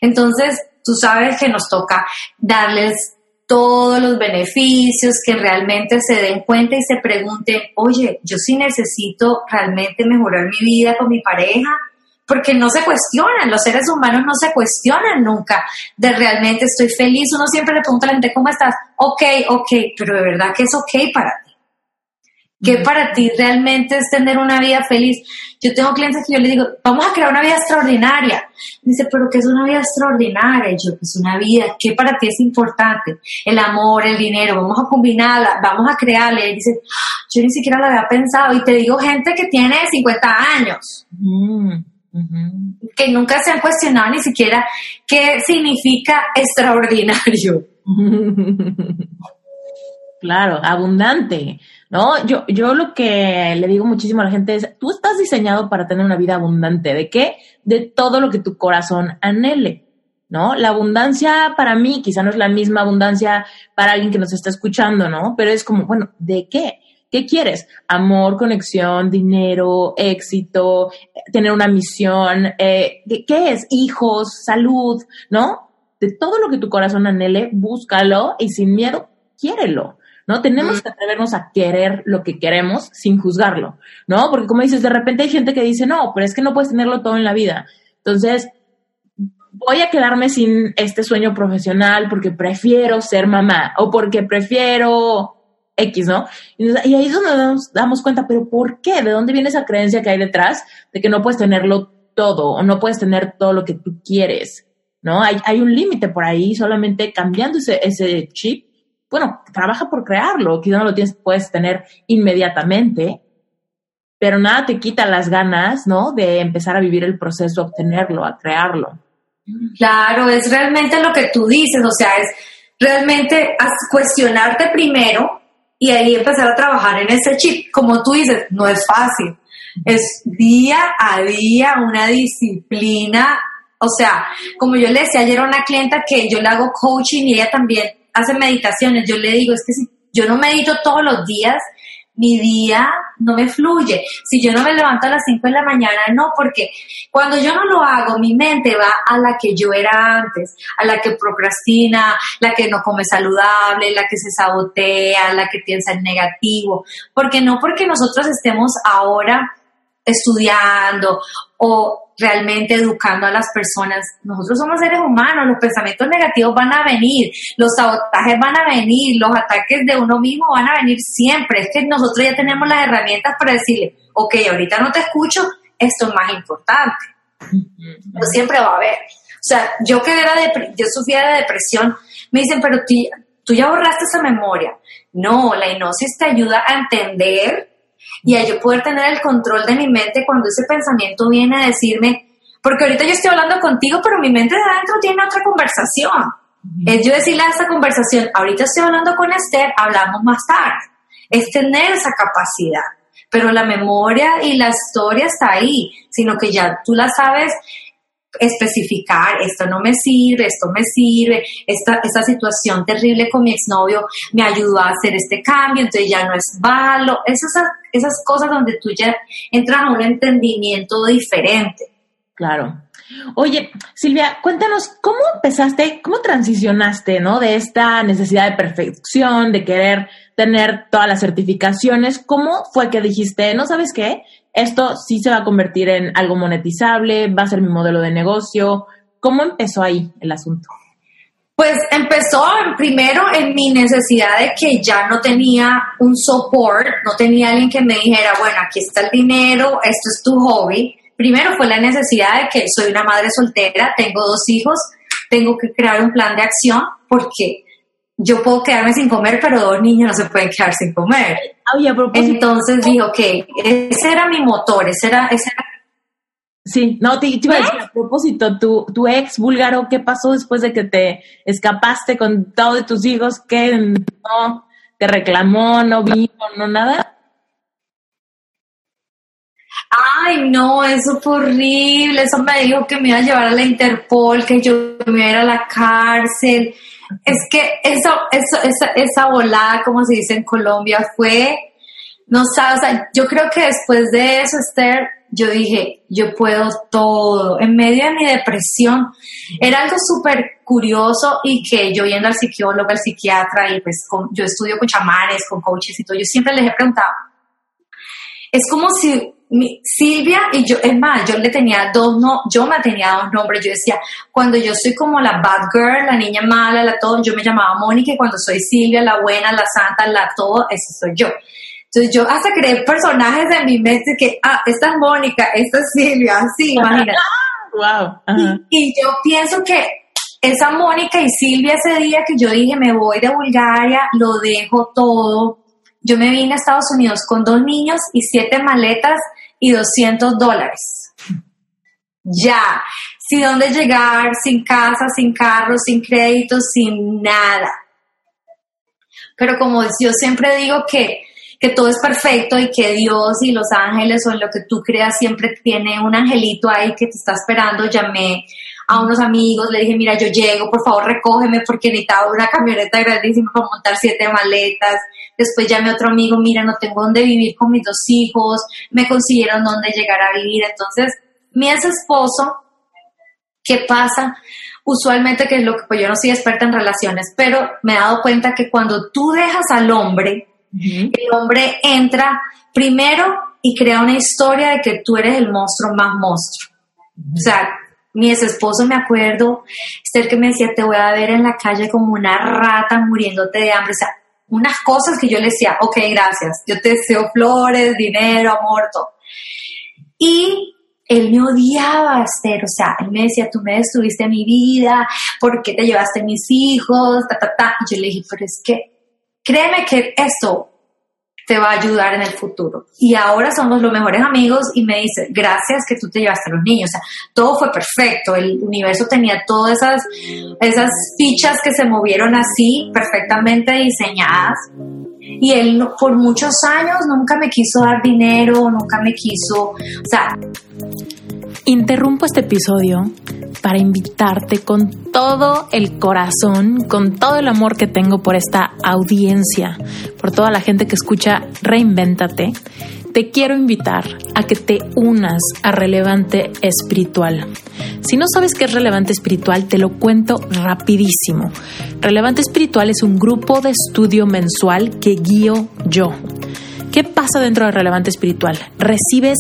Speaker 1: Entonces, tú sabes que nos toca darles todos los beneficios, que realmente se den cuenta y se pregunten, oye, yo sí necesito realmente mejorar mi vida con mi pareja, porque no se cuestionan, los seres humanos no se cuestionan nunca de realmente estoy feliz, uno siempre le pregunta a la gente, ¿cómo estás? Ok, ok, pero de verdad que es ok para ti. ¿Qué para ti realmente es tener una vida feliz? Yo tengo clientes que yo les digo, vamos a crear una vida extraordinaria. dice, pero ¿qué es una vida extraordinaria? Y yo, pues una vida, ¿qué para ti es importante? El amor, el dinero, vamos a combinarla, vamos a crearla. Y dice, yo ni siquiera lo había pensado. Y te digo, gente que tiene 50 años. Mm, que nunca se han cuestionado ni siquiera qué significa extraordinario.
Speaker 3: Claro, abundante. ¿No? Yo, yo lo que le digo muchísimo a la gente es, tú estás diseñado para tener una vida abundante. ¿De qué? De todo lo que tu corazón anhele, ¿no? La abundancia para mí quizá no es la misma abundancia para alguien que nos está escuchando, ¿no? Pero es como, bueno, ¿de qué? ¿Qué quieres? Amor, conexión, dinero, éxito, tener una misión, eh, ¿qué es? Hijos, salud, ¿no? De todo lo que tu corazón anhele, búscalo y sin miedo, quiérelo. ¿No? Tenemos que atrevernos a querer lo que queremos sin juzgarlo, ¿no? Porque como dices, de repente hay gente que dice, no, pero es que no puedes tenerlo todo en la vida. Entonces, voy a quedarme sin este sueño profesional porque prefiero ser mamá o porque prefiero X, ¿no? Y ahí es donde nos damos cuenta, pero ¿por qué? ¿De dónde viene esa creencia que hay detrás de que no puedes tenerlo todo o no puedes tener todo lo que tú quieres? ¿No? Hay, hay un límite por ahí, solamente cambiando ese, ese chip bueno, trabaja por crearlo, quizá no lo tienes, puedes tener inmediatamente, pero nada te quita las ganas, ¿no? De empezar a vivir el proceso, a obtenerlo, a crearlo.
Speaker 1: Claro, es realmente lo que tú dices, o sea, es realmente cuestionarte primero y ahí empezar a trabajar en ese chip. Como tú dices, no es fácil, es día a día una disciplina. O sea, como yo le decía ayer a una clienta que yo le hago coaching y ella también hace meditaciones, yo le digo, es que si yo no medito todos los días, mi día no me fluye. Si yo no me levanto a las 5 de la mañana, no, porque cuando yo no lo hago, mi mente va a la que yo era antes, a la que procrastina, la que no come saludable, la que se sabotea, la que piensa en negativo. Porque no porque nosotros estemos ahora estudiando o realmente educando a las personas. Nosotros somos seres humanos, los pensamientos negativos van a venir, los sabotajes van a venir, los ataques de uno mismo van a venir siempre. Es que nosotros ya tenemos las herramientas para decirle, ok, ahorita no te escucho, esto es más importante. Pero siempre va a haber. O sea, yo que era de, yo sufría de depresión, me dicen, pero tú, tú ya borraste esa memoria. No, la hipnosis te ayuda a entender y a yo poder tener el control de mi mente cuando ese pensamiento viene a decirme, porque ahorita yo estoy hablando contigo, pero mi mente de adentro tiene otra conversación. Es yo decirle a esa conversación, ahorita estoy hablando con Esther, hablamos más tarde. Es tener esa capacidad. Pero la memoria y la historia está ahí, sino que ya tú la sabes especificar, esto no me sirve, esto me sirve, esta, esta situación terrible con mi exnovio me ayudó a hacer este cambio, entonces ya no es malo, esas, esas cosas donde tú ya entras a un entendimiento diferente.
Speaker 3: Claro. Oye, Silvia, cuéntanos, ¿cómo empezaste, cómo transicionaste, ¿no? De esta necesidad de perfección, de querer tener todas las certificaciones, ¿cómo fue que dijiste, no sabes qué? Esto sí se va a convertir en algo monetizable, va a ser mi modelo de negocio. ¿Cómo empezó ahí el asunto?
Speaker 1: Pues empezó primero en mi necesidad de que ya no tenía un support, no tenía alguien que me dijera, bueno, aquí está el dinero, esto es tu hobby. Primero fue la necesidad de que soy una madre soltera, tengo dos hijos, tengo que crear un plan de acción porque yo puedo quedarme sin comer, pero dos niños no se pueden quedar sin comer. Entonces dijo que ese era mi motor, ese era, ese era
Speaker 3: Sí, no, te, te iba a decir a propósito, tu, tu ex búlgaro, ¿qué pasó después de que te escapaste con todos tus hijos? ¿Qué no te reclamó, no vino, no nada?
Speaker 1: Ay, no, eso fue horrible. Eso me dijo que me iba a llevar a la Interpol, que yo me iba a ir a la cárcel. Es que eso, eso, esa, esa volada, como se dice en Colombia, fue, no sabes, o sea, yo creo que después de eso, Esther, yo dije, yo puedo todo. En medio de mi depresión, era algo súper curioso y que yo yendo al psicólogo, al psiquiatra y pues con- yo estudio con chamanes, con coaches y todo, yo siempre les he preguntado, es como si mi- Silvia y yo, es más, yo le tenía dos, no, yo me tenía dos nombres, yo decía, cuando yo soy como la bad girl, la niña mala, la todo, yo me llamaba Mónica y cuando soy Silvia, la buena, la santa, la todo, eso soy yo. Entonces yo hasta creé personajes en mi mente que, ah, esta es Mónica, esta es Silvia, sí, imagínate.
Speaker 3: Wow. Ajá.
Speaker 1: Y yo pienso que esa Mónica y Silvia ese día que yo dije me voy de Bulgaria, lo dejo todo. Yo me vine a Estados Unidos con dos niños y siete maletas y 200 dólares. Ya, sin dónde llegar, sin casa, sin carro, sin crédito, sin nada. Pero como yo siempre digo que, que todo es perfecto y que Dios y los ángeles o en lo que tú creas siempre tiene un angelito ahí que te está esperando, llamé a unos amigos, le dije, mira, yo llego, por favor recógeme porque necesitaba una camioneta grandísima para montar siete maletas. Después llamé a otro amigo, mira, no tengo dónde vivir con mis dos hijos, me consiguieron dónde llegar a vivir. Entonces, mi ex esposo, ¿qué pasa? Usualmente, que es lo que, pues yo no soy experta en relaciones, pero me he dado cuenta que cuando tú dejas al hombre, El hombre entra primero y crea una historia de que tú eres el monstruo más monstruo. O sea, mi ex esposo, me acuerdo, es el que me decía, te voy a ver en la calle como una rata muriéndote de hambre. O sea, unas cosas que yo le decía, ok, gracias, yo te deseo flores, dinero, amor, todo. Y él me odiaba, Esther, o sea, él me decía, tú me destruiste mi vida, ¿por qué te llevaste mis hijos? Ta, ta, ta. Y yo le dije, pero es que créeme que esto te va a ayudar en el futuro. Y ahora somos los mejores amigos y me dice, gracias que tú te llevaste a los niños. O sea, todo fue perfecto. El universo tenía todas esas, esas fichas que se movieron así, perfectamente diseñadas. Y él por muchos años nunca me quiso dar dinero, nunca me quiso, o sea,
Speaker 2: Interrumpo este episodio para invitarte con todo el corazón, con todo el amor que tengo por esta audiencia, por toda la gente que escucha Reinvéntate. Te quiero invitar a que te unas a Relevante Espiritual. Si no sabes qué es Relevante Espiritual, te lo cuento rapidísimo. Relevante Espiritual es un grupo de estudio mensual que guío yo. ¿Qué pasa dentro de Relevante Espiritual? Recibes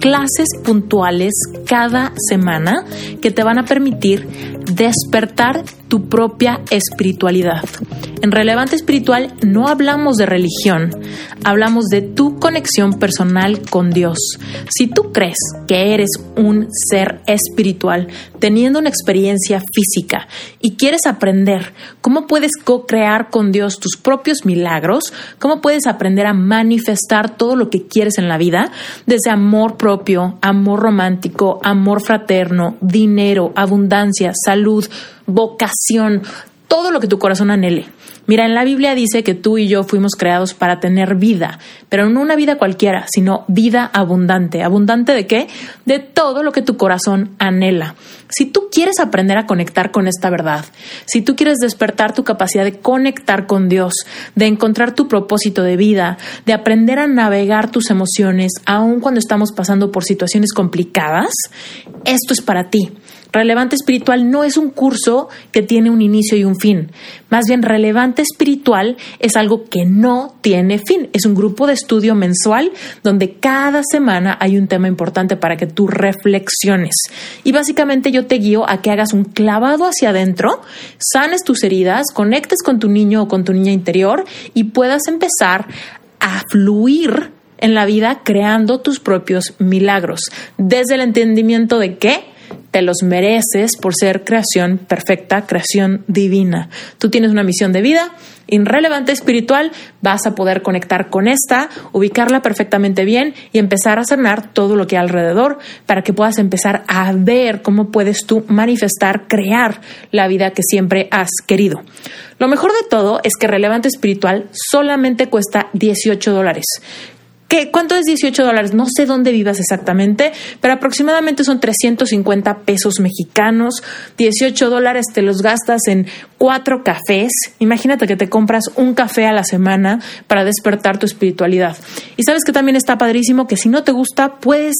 Speaker 2: clases puntuales cada semana que te van a permitir despertar tu propia espiritualidad. En Relevante Espiritual no hablamos de religión, hablamos de tu conexión personal con Dios. Si tú crees que eres un ser espiritual teniendo una experiencia física y quieres aprender cómo puedes co-crear con Dios tus propios milagros, cómo puedes aprender a manifestar todo lo que quieres en la vida, desde amor propio, amor romántico, amor fraterno, dinero, abundancia, salud, vocación, todo lo que tu corazón anhele. Mira, en la Biblia dice que tú y yo fuimos creados para tener vida, pero no una vida cualquiera, sino vida abundante. ¿Abundante de qué? De todo lo que tu corazón anhela. Si tú quieres aprender a conectar con esta verdad, si tú quieres despertar tu capacidad de conectar con Dios, de encontrar tu propósito de vida, de aprender a navegar tus emociones, aun cuando estamos pasando por situaciones complicadas, esto es para ti. Relevante espiritual no es un curso que tiene un inicio y un fin. Más bien, relevante espiritual es algo que no tiene fin. Es un grupo de estudio mensual donde cada semana hay un tema importante para que tú reflexiones. Y básicamente yo te guío a que hagas un clavado hacia adentro, sanes tus heridas, conectes con tu niño o con tu niña interior y puedas empezar a fluir en la vida creando tus propios milagros. Desde el entendimiento de que te los mereces por ser creación perfecta, creación divina. Tú tienes una misión de vida irrelevante espiritual, vas a poder conectar con esta, ubicarla perfectamente bien y empezar a sanar todo lo que hay alrededor para que puedas empezar a ver cómo puedes tú manifestar, crear la vida que siempre has querido. Lo mejor de todo es que relevante espiritual solamente cuesta 18 dólares. ¿Qué, ¿Cuánto es 18 dólares? No sé dónde vivas exactamente, pero aproximadamente son 350 pesos mexicanos. 18 dólares te los gastas en cuatro cafés. Imagínate que te compras un café a la semana para despertar tu espiritualidad. Y sabes que también está padrísimo que si no te gusta, puedes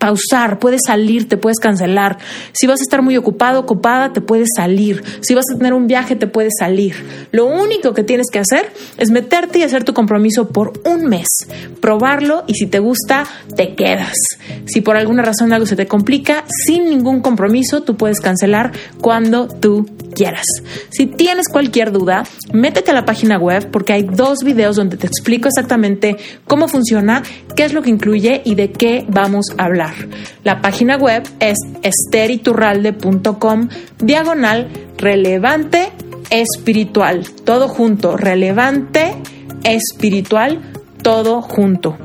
Speaker 2: pausar, puedes salir, te puedes cancelar. Si vas a estar muy ocupado, ocupada, te puedes salir. Si vas a tener un viaje, te puedes salir. Lo único que tienes que hacer es meterte y hacer tu compromiso por un mes, probarlo y si te gusta, te quedas. Si por alguna razón algo se te complica, sin ningún compromiso, tú puedes cancelar cuando tú quieras. Si tienes cualquier duda, métete a la página web porque hay dos videos donde te explico exactamente cómo funciona, qué es lo que incluye y de qué vamos a hablar. La página web es esteriturralde.com diagonal relevante espiritual. Todo junto, relevante espiritual, todo junto.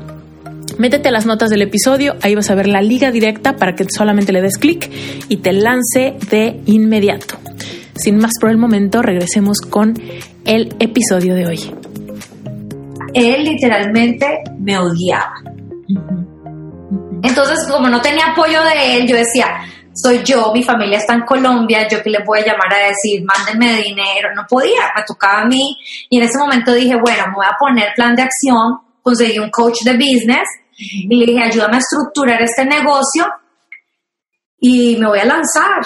Speaker 2: Métete a las notas del episodio, ahí vas a ver la liga directa para que solamente le des clic y te lance de inmediato. Sin más por el momento, regresemos con el episodio de hoy.
Speaker 1: Él literalmente me odiaba. Entonces, como no tenía apoyo de él, yo decía, soy yo, mi familia está en Colombia, yo que le voy a llamar a decir, mándenme dinero, no podía, me tocaba a mí. Y en ese momento dije, bueno, me voy a poner plan de acción, conseguí un coach de business y le dije, ayúdame a estructurar este negocio y me voy a lanzar.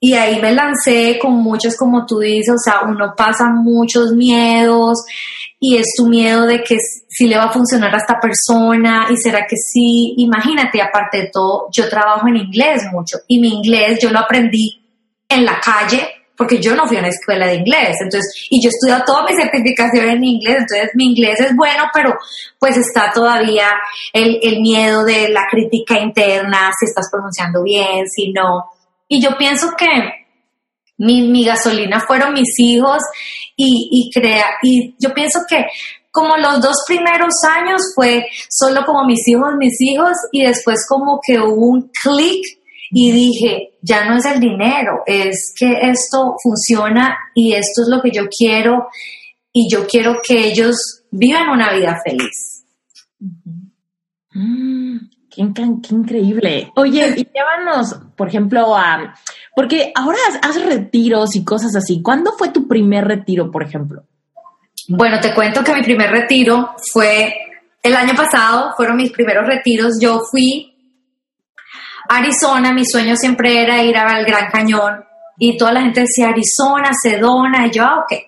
Speaker 1: Y ahí me lancé con muchos, como tú dices, o sea, uno pasa muchos miedos y es tu miedo de que si le va a funcionar a esta persona y será que sí. Imagínate, aparte de todo, yo trabajo en inglés mucho y mi inglés yo lo aprendí en la calle porque yo no fui a una escuela de inglés, entonces, y yo he estudiado toda mi certificación en inglés, entonces mi inglés es bueno, pero pues está todavía el, el miedo de la crítica interna, si estás pronunciando bien, si no. Y yo pienso que mi, gasolina fueron mis hijos y, y, crea, y yo pienso que como los dos primeros años fue solo como mis hijos, mis hijos, y después como que hubo un clic y dije, ya no es el dinero, es que esto funciona y esto es lo que yo quiero y yo quiero que ellos vivan una vida feliz.
Speaker 3: Qué, increíble. Oye, y llévanos, por ejemplo, a... Porque ahora haces retiros y cosas así. ¿Cuándo fue tu primer retiro, por ejemplo?
Speaker 1: Bueno, te cuento que mi primer retiro fue el año pasado, fueron mis primeros retiros. Yo fui a Arizona, mi sueño siempre era ir al Gran Cañón y toda la gente decía Arizona, Sedona, y yo, ah, ok.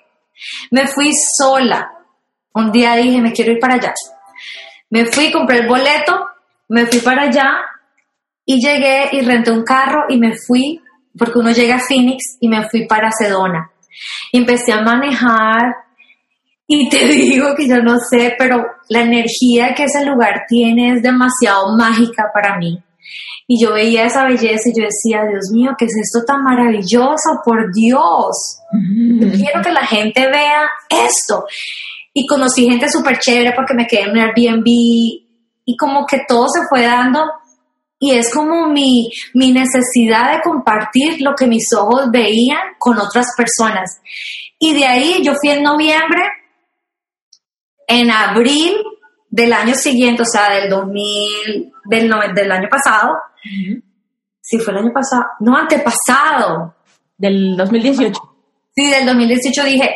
Speaker 1: Me fui sola. Un día dije, me quiero ir para allá. Me fui, compré el boleto me fui para allá y llegué y renté un carro y me fui, porque uno llega a Phoenix y me fui para Sedona. Y empecé a manejar y te digo que yo no sé, pero la energía que ese lugar tiene es demasiado mágica para mí. Y yo veía esa belleza y yo decía, Dios mío, ¿qué es esto tan maravilloso? Por Dios. quiero que la gente vea esto. Y conocí gente súper chévere porque me quedé en un Airbnb y como que todo se fue dando y es como mi, mi necesidad de compartir lo que mis ojos veían con otras personas. Y de ahí yo fui en noviembre, en abril del año siguiente, o sea, del 2000, del, del año pasado. Sí, fue el año pasado. No, antepasado.
Speaker 3: Del 2018.
Speaker 1: Sí, del 2018 dije,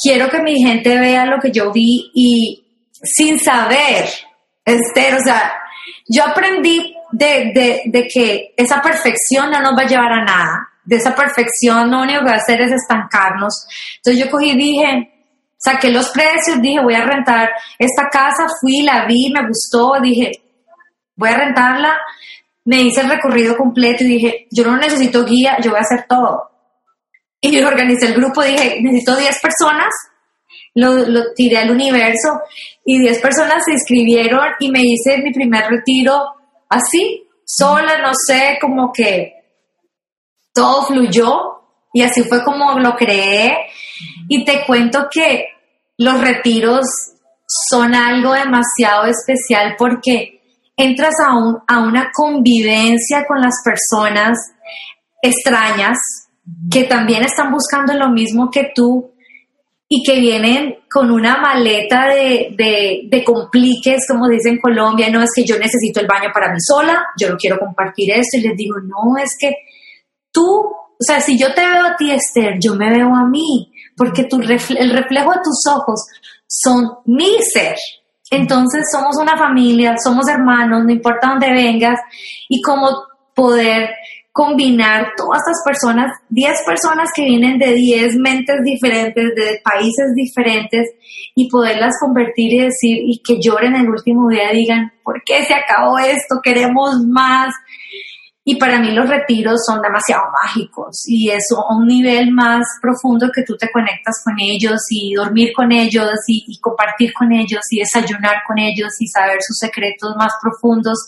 Speaker 1: quiero que mi gente vea lo que yo vi y sin saber, Esther, o sea, yo aprendí de, de, que esa perfección no nos va a llevar a nada. De esa perfección lo único que va a hacer es estancarnos. Entonces yo cogí y dije, saqué los precios, dije, voy a rentar esta casa, fui, la vi, me gustó, dije, voy a rentarla, me hice el recorrido completo y dije, yo no necesito guía, yo voy a hacer todo. Y yo organicé el grupo, dije, necesito 10 personas, lo, lo tiré al universo y 10 personas se inscribieron y me hice mi primer retiro así, sola, no sé, como que todo fluyó y así fue como lo creé. Y te cuento que los retiros son algo demasiado especial porque entras a, un, a una convivencia con las personas extrañas que también están buscando lo mismo que tú y que vienen con una maleta de, de, compliques, como dicen en Colombia, no es que yo necesito el baño para mí sola, yo no quiero compartir esto, y les digo, no, es que tú, o sea, si yo te veo a ti, Esther, yo me veo a mí, porque tu el reflejo de tus ojos son mi ser. Entonces somos una familia, somos hermanos, no importa dónde vengas, y cómo poder combinar todas estas personas, 10 personas que vienen de 10 mentes diferentes, de países diferentes, y poderlas convertir y decir, y que lloren el último día, digan, ¿por qué se acabó esto? Queremos más. Y para mí los retiros son demasiado mágicos y es un nivel más profundo que tú te conectas con ellos y dormir con ellos y, compartir con ellos y desayunar con ellos y saber sus secretos más profundos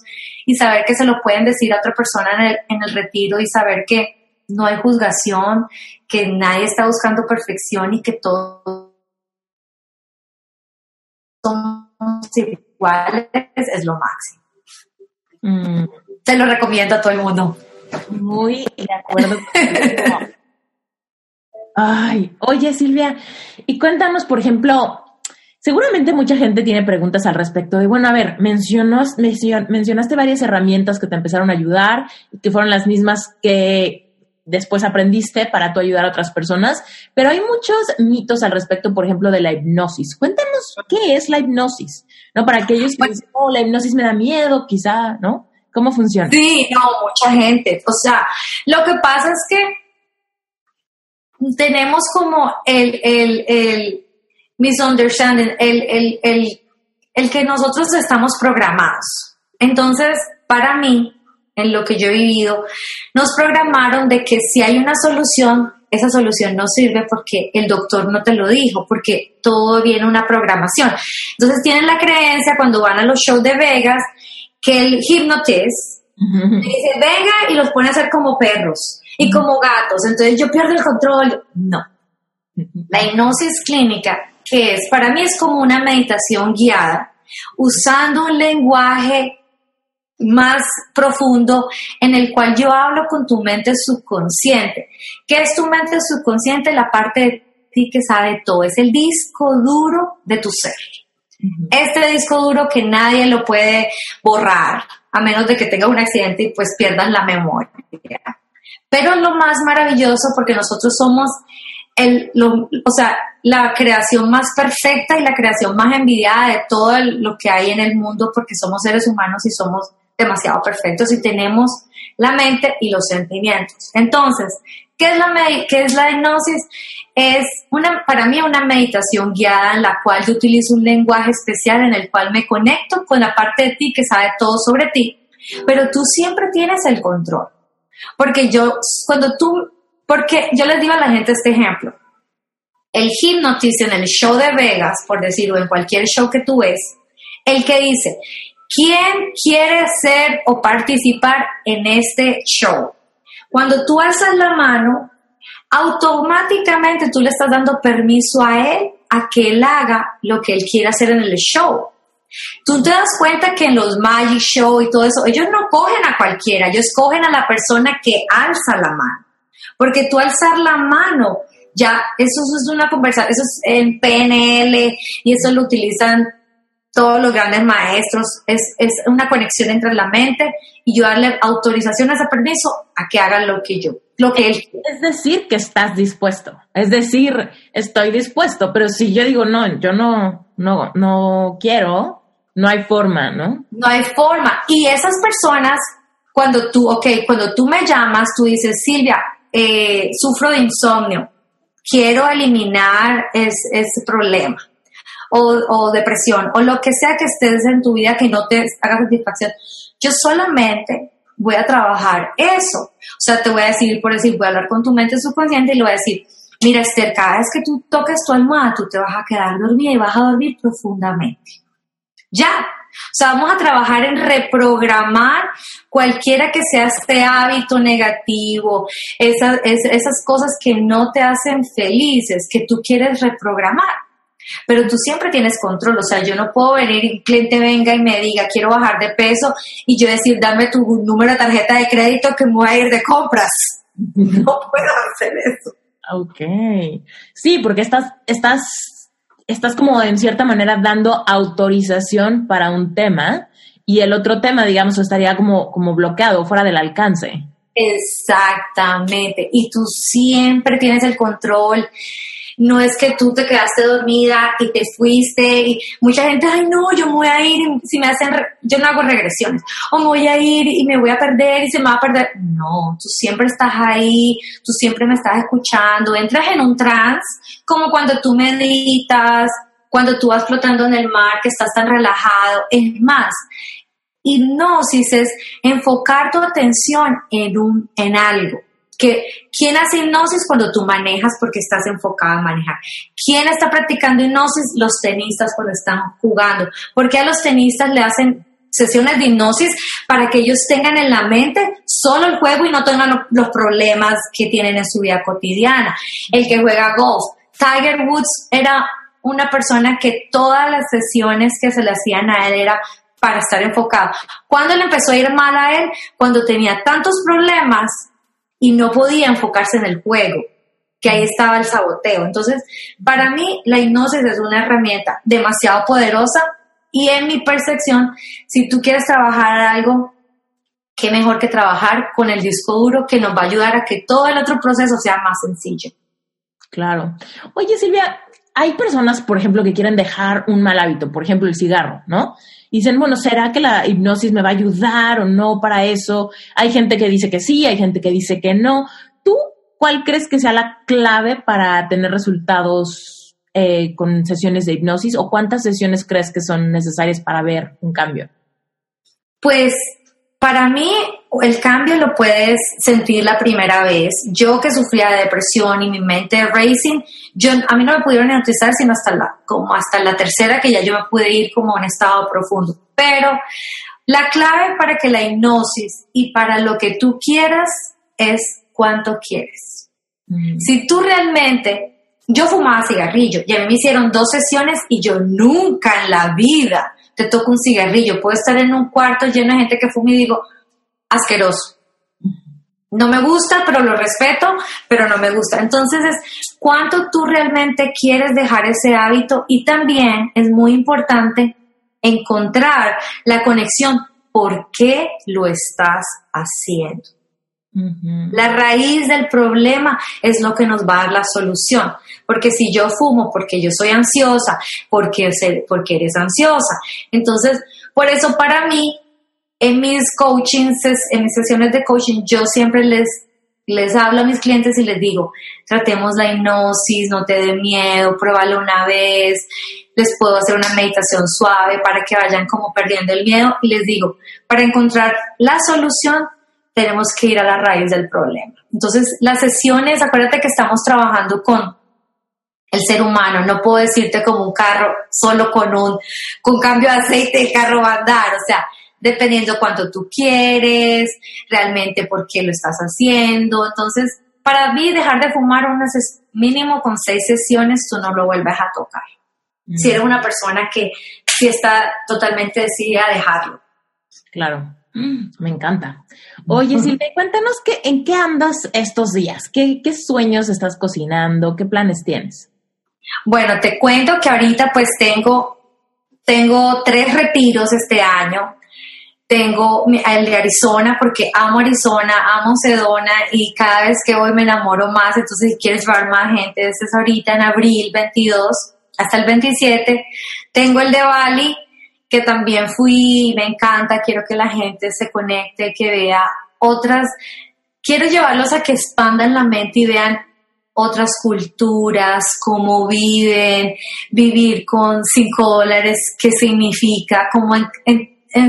Speaker 1: y saber que se lo pueden decir a otra persona en el, en el retiro y saber que no hay juzgación, que nadie está buscando perfección y que todos somos iguales es lo máximo. Mm. Te lo recomiendo a todo el mundo.
Speaker 3: Muy de acuerdo. Ay, oye Silvia, y cuéntanos, por ejemplo, seguramente mucha gente tiene preguntas al respecto de, bueno, a ver, mencionas, mencionaste varias herramientas que te empezaron a ayudar y que fueron las mismas que después aprendiste para tú ayudar a otras personas, pero hay muchos mitos al respecto, por ejemplo, de la hipnosis. Cuéntanos, ¿qué es la hipnosis? ¿No? Para aquellos que dicen, oh, la hipnosis me da miedo, quizá, ¿no? ¿Cómo funciona?
Speaker 1: Sí, no, mucha gente. O sea, lo que pasa es que tenemos como el, el, el misunderstanding, el, el, el, el que nosotros estamos programados. Entonces, para mí, en lo que yo he vivido, nos programaron de que si hay una solución, esa solución no sirve porque el doctor no te lo dijo, porque todo viene una programación. Entonces tienen la creencia cuando van a los shows de Vegas que el hipnotist dice, venga y los pone a hacer como perros y como gatos, entonces yo pierdo el control. No. La hipnosis clínica, que es, para mí es como una meditación guiada, usando un lenguaje más profundo en el cual yo hablo con tu mente subconsciente. ¿Qué es tu mente subconsciente? La parte de ti que sabe todo, es el disco duro de tu ser. Este disco duro que nadie lo puede borrar, a menos de que tenga un accidente y pues pierdan la memoria. Pero es lo más maravilloso porque nosotros somos el, o sea, la creación más perfecta y la creación más envidiada de todo lo que hay en el mundo porque somos seres humanos y somos demasiado perfectos y tenemos la mente y los sentimientos. Entonces, ¿qué es la, qué es la hipnosis? Es una, para mí una meditación guiada en la cual yo utilizo un lenguaje especial en el cual me conecto con la parte de ti que sabe todo sobre ti, pero tú siempre tienes el control. Porque yo, cuando tú, porque yo les digo a la gente este ejemplo, el hipnotista en el show de Vegas, por decirlo, en cualquier show que tú ves, el que dice, ¿quién quiere ser o participar en este show? Cuando tú alzas la mano, automáticamente tú le estás dando permiso a él a que él haga lo que él quiere hacer en el show. Tú te das cuenta que en los Magic Show y todo eso, ellos no cogen a cualquiera, ellos cogen a la persona que alza la mano. Porque tú alzar la mano, ya, eso es una conversación, eso es en PNL y eso lo utilizan todos los grandes maestros, es, es una conexión entre la mente y yo darle autorización a ese permiso a que haga lo que yo, lo que él
Speaker 3: Es decir, que estás dispuesto, es decir, estoy dispuesto, pero si yo digo, no, yo no, no, no quiero, no hay forma, ¿no?
Speaker 1: No hay forma. Y esas personas, cuando tú, ok, cuando tú me llamas, tú dices, Silvia, eh, sufro de insomnio, quiero eliminar ese problema o, depresión o lo que sea que estés en tu vida que no te haga satisfacción. Yo solamente voy a trabajar eso. O sea, te voy a decir, por decir, voy a hablar con tu mente subconsciente y le voy a decir, mira Esther, cada vez que tú toques tu almohada, tú te vas a quedar dormida y vas a dormir profundamente. Ya. O sea, vamos a trabajar en reprogramar cualquiera que sea este hábito negativo, esas, esas cosas que no te hacen felices, que tú quieres reprogramar. Pero tú siempre tienes control, o sea, yo no puedo venir y un cliente venga y me diga, quiero bajar de peso y yo decir, dame tu número de tarjeta de crédito que me voy a ir de compras. No puedo hacer eso.
Speaker 3: Ok. Sí, porque estás, estás, estás como en cierta manera dando autorización para un tema y el otro tema, digamos, estaría como, como bloqueado, fuera del alcance.
Speaker 1: Exactamente. Y tú siempre tienes el control no es que tú te quedaste dormida y te fuiste y mucha gente, ay no, yo me voy a ir, si me hacen, yo no hago regresiones, o me voy a ir y me voy a perder y se me va a perder. No, tú siempre estás ahí, tú siempre me estás escuchando, entras en un trance, como cuando tú meditas, cuando tú vas flotando en el mar, que estás tan relajado, es más. Hipnosis es enfocar tu atención en, un, en algo que quién hace hipnosis cuando tú manejas porque estás enfocado a manejar. ¿Quién está practicando hipnosis? Los tenistas cuando están jugando. Porque a los tenistas le hacen sesiones de hipnosis para que ellos tengan en la mente solo el juego y no tengan los problemas que tienen en su vida cotidiana. El que juega golf. Tiger Woods era una persona que todas las sesiones que se le hacían a él era para estar enfocado. ¿Cuándo le empezó a ir mal a él? Cuando tenía tantos problemas y no podía enfocarse en el juego, que ahí estaba el saboteo. Entonces, para mí, la hipnosis es una herramienta demasiado poderosa y en mi percepción, si tú quieres trabajar algo, qué mejor que trabajar con el disco duro que nos va a ayudar a que todo el otro proceso sea más sencillo.
Speaker 3: Claro. Oye, Silvia, hay personas, por ejemplo, que quieren dejar un mal hábito, por ejemplo, el cigarro, ¿no? Dicen, bueno, ¿será que la hipnosis me va a ayudar o no para eso? Hay gente que dice que sí, hay gente que dice que no. ¿Tú cuál crees que sea la clave para tener resultados eh, con sesiones de hipnosis o cuántas sesiones crees que son necesarias para ver un cambio?
Speaker 1: Pues para mí, el cambio lo puedes sentir la primera vez. Yo que sufría de depresión y mi mente racing, yo, a mí no me pudieron hipnotizar sino hasta la, como hasta la tercera que ya yo me pude ir como en estado profundo. Pero la clave para que la hipnosis y para lo que tú quieras es cuánto quieres. Mm. Si tú realmente, yo fumaba cigarrillo y a mí me hicieron dos sesiones y yo nunca en la vida te toco un cigarrillo. Puedo estar en un cuarto lleno de gente que fuma y digo, asqueroso. No me gusta, pero lo respeto, pero no me gusta. Entonces es cuánto tú realmente quieres dejar ese hábito y también es muy importante encontrar la conexión. ¿Por qué lo estás haciendo? La raíz del problema es lo que nos va a dar la solución. Porque si yo fumo porque yo soy ansiosa, porque, porque eres ansiosa. Entonces, por eso para mí, en mis coachings, en mis sesiones de coaching, yo siempre les, les hablo a mis clientes y les digo, tratemos la hipnosis, no te dé miedo, pruébalo una vez, les puedo hacer una meditación suave para que vayan como perdiendo el miedo y les digo, para encontrar la solución tenemos que ir a la raíz del problema. Entonces, las sesiones, acuérdate que estamos trabajando con el ser humano, no puedo decirte como un carro, solo con un con cambio de aceite el carro va a andar, o sea, dependiendo cuánto tú quieres, realmente por qué lo estás haciendo. Entonces, para mí dejar de fumar unas mínimo con seis sesiones, tú no lo vuelves a tocar. Si eres una persona que sí está totalmente decidida a dejarlo.
Speaker 3: Claro, me encanta. Oye, Silvia, cuéntanos que, en qué andas estos días, ¿Qué, qué sueños estás cocinando, qué planes tienes.
Speaker 1: Bueno, te cuento que ahorita pues tengo, tengo tres retiros este año. Tengo el de Arizona porque amo Arizona, amo Sedona y cada vez que voy me enamoro más. Entonces, si quieres ver más gente, este es ahorita en abril 22 hasta el 27. Tengo el de Bali que también fui, me encanta, quiero que la gente se conecte, que vea otras, quiero llevarlos a que expandan la mente y vean otras culturas, cómo viven, vivir con cinco dólares, qué significa, cómo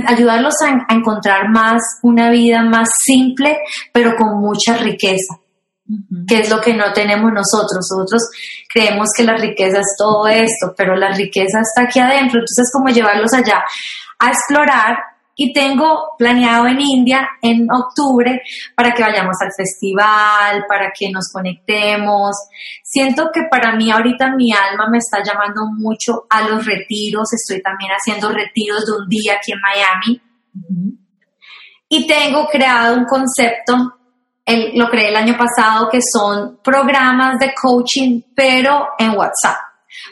Speaker 1: ayudarlos a, encontrar más una vida más simple, pero con mucha riqueza, que es lo que no tenemos nosotros. Nosotros creemos que la riqueza es todo esto, pero la riqueza está aquí adentro, entonces como llevarlos allá a explorar y tengo planeado en India en octubre para que vayamos al festival, para que nos conectemos. Siento que para mí ahorita mi alma me está llamando mucho a los retiros. Estoy también haciendo retiros de un día aquí en Miami. Y tengo creado un concepto, lo creé el año pasado, que son programas de coaching, pero en WhatsApp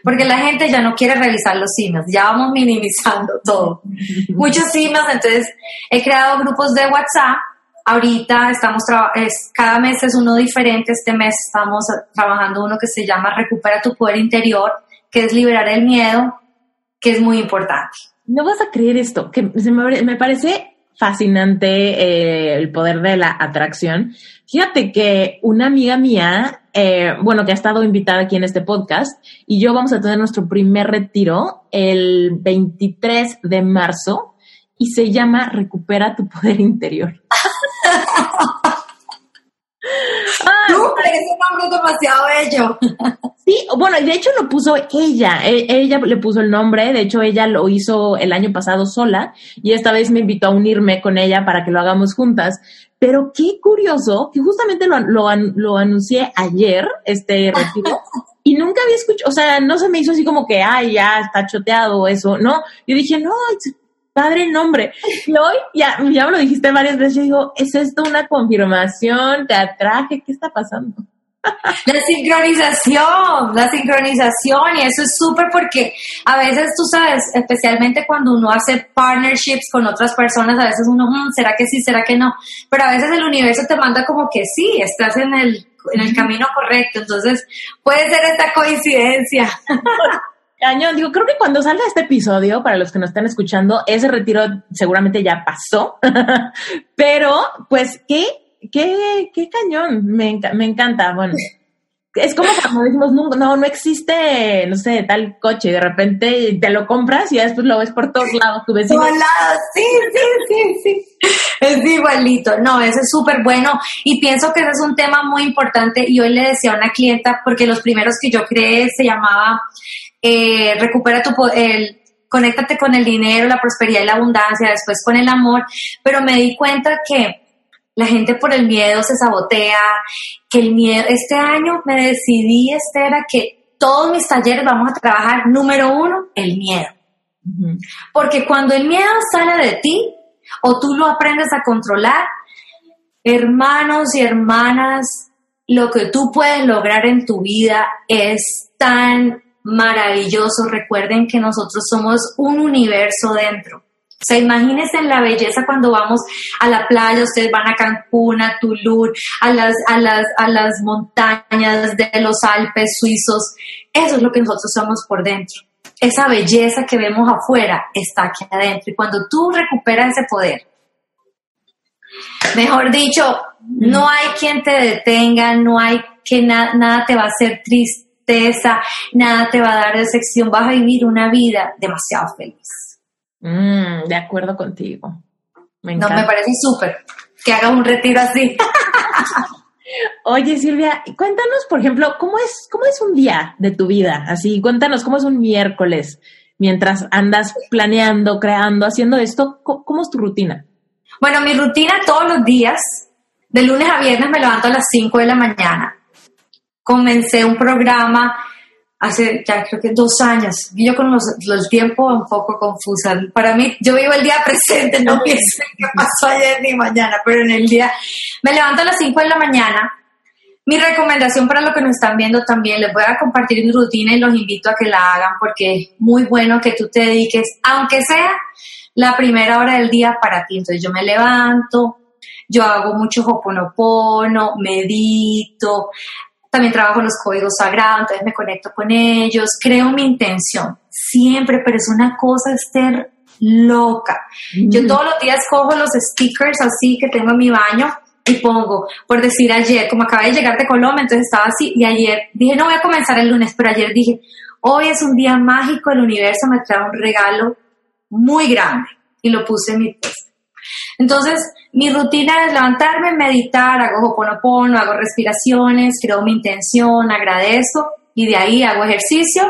Speaker 1: porque la gente ya no quiere revisar los emails, ya vamos minimizando todo. Muchos emails, entonces he creado grupos de WhatsApp. Ahorita estamos, es, cada mes es uno diferente. Este mes estamos trabajando uno que se llama Recupera tu poder interior, que es liberar el miedo, que es muy importante.
Speaker 3: No vas a creer esto, que me, me parece fascinante eh, el poder de la atracción. Fíjate que una amiga mía, eh, bueno, que ha estado invitada aquí en este podcast, y yo vamos a tener nuestro primer retiro el 23 de marzo y se llama Recupera tu poder interior.
Speaker 1: ese nombre es demasiado bello.
Speaker 3: Sí, bueno, de hecho lo puso ella, e, ella le puso el nombre, de hecho ella lo hizo el año pasado sola y esta vez me invitó a unirme con ella para que lo hagamos juntas. Pero qué curioso que justamente lo, lo, anuncié ayer, este retiro, y nunca había escuchado, o sea, no se me hizo así como que, ay, ya está choteado eso, no. Yo dije, no, padre nombre. Y hoy ya, ya me lo dijiste varias veces, yo digo, ¿es esto una confirmación? ¿Te atraje? ¿Qué está pasando?
Speaker 1: La sincronización, la sincronización, y eso es súper porque a veces tú sabes, especialmente cuando uno hace partnerships con otras personas, a veces uno, mm, ¿será que sí, será que no? Pero a veces el universo te manda como que sí, estás en el, en el camino correcto, entonces puede ser esta coincidencia.
Speaker 3: Cañón, digo, creo que cuando salga este episodio, para los que nos están escuchando, ese retiro seguramente ya pasó, pero pues qué, qué, qué cañón, me, me encanta, bueno. Es como cuando decimos, no, no, no existe, no sé, tal coche, de repente te lo compras y después lo ves por todos lados, tu vecino.
Speaker 1: Todos lados, sí, sí, sí, sí. Es igualito, no, ese es súper bueno. Y pienso que ese es un tema muy importante. Y hoy le decía a una clienta, porque los primeros que yo creé se llamaba eh, recupera tu el, conéctate con el dinero, la prosperidad y la abundancia, después con el amor, pero me di cuenta que la gente por el miedo se sabotea, que el miedo, este año me decidí, Esther, que todos mis talleres vamos a trabajar, número uno, el miedo. Porque cuando el miedo sale de ti o tú lo aprendes a controlar, hermanos y hermanas, lo que tú puedes lograr en tu vida es tan maravilloso. Recuerden que nosotros somos un universo dentro. O sea, imagínense la belleza cuando vamos a la playa, ustedes van a Cancún, a Tulum, a las, a las, a las montañas de los Alpes suizos. Eso es lo que nosotros somos por dentro. Esa belleza que vemos afuera está aquí adentro. Y cuando tú recuperas ese poder, mejor dicho, no hay quien te detenga, no hay que nada te va a hacer triste nada te va a dar decepción, vas a vivir una vida demasiado feliz.
Speaker 3: Mm, de acuerdo contigo.
Speaker 1: Me no, me parece súper que hagas un retiro así.
Speaker 3: Oye, Silvia, cuéntanos, por ejemplo, ¿cómo es, cómo es un día de tu vida? Así, cuéntanos, ¿cómo es un miércoles mientras andas planeando, creando, haciendo esto? ¿Cómo, es tu rutina?
Speaker 1: Bueno, mi rutina todos los días, de lunes a viernes me levanto a las 5 de la mañana comencé un programa hace ya creo que dos años. Y yo con los, el tiempo un poco confusa. Para mí, yo vivo el día presente, no pienso en qué pasó ayer ni mañana, pero en el día me levanto a las 5 de la mañana. Mi recomendación para los que nos están viendo también, les voy a compartir mi rutina y los invito a que la hagan porque es muy bueno que tú te dediques, aunque sea la primera hora del día para ti. Entonces yo me levanto, yo hago mucho hoponopono, medito, también trabajo los códigos sagrados, entonces me conecto con ellos, creo mi intención, siempre, pero es una cosa, Esther, loca. Yo mm. todos los días cojo los stickers así que tengo en mi baño y pongo, por decir ayer, como acabé de llegar de Colombia, entonces estaba así, y ayer dije, no voy a comenzar el lunes, pero ayer dije, hoy es un día mágico, el universo me trae un regalo muy grande, y lo puse en mi test. Entonces, mi rutina es levantarme, meditar, hago hoponopono, hago respiraciones, creo mi intención, agradezco y de ahí hago ejercicio.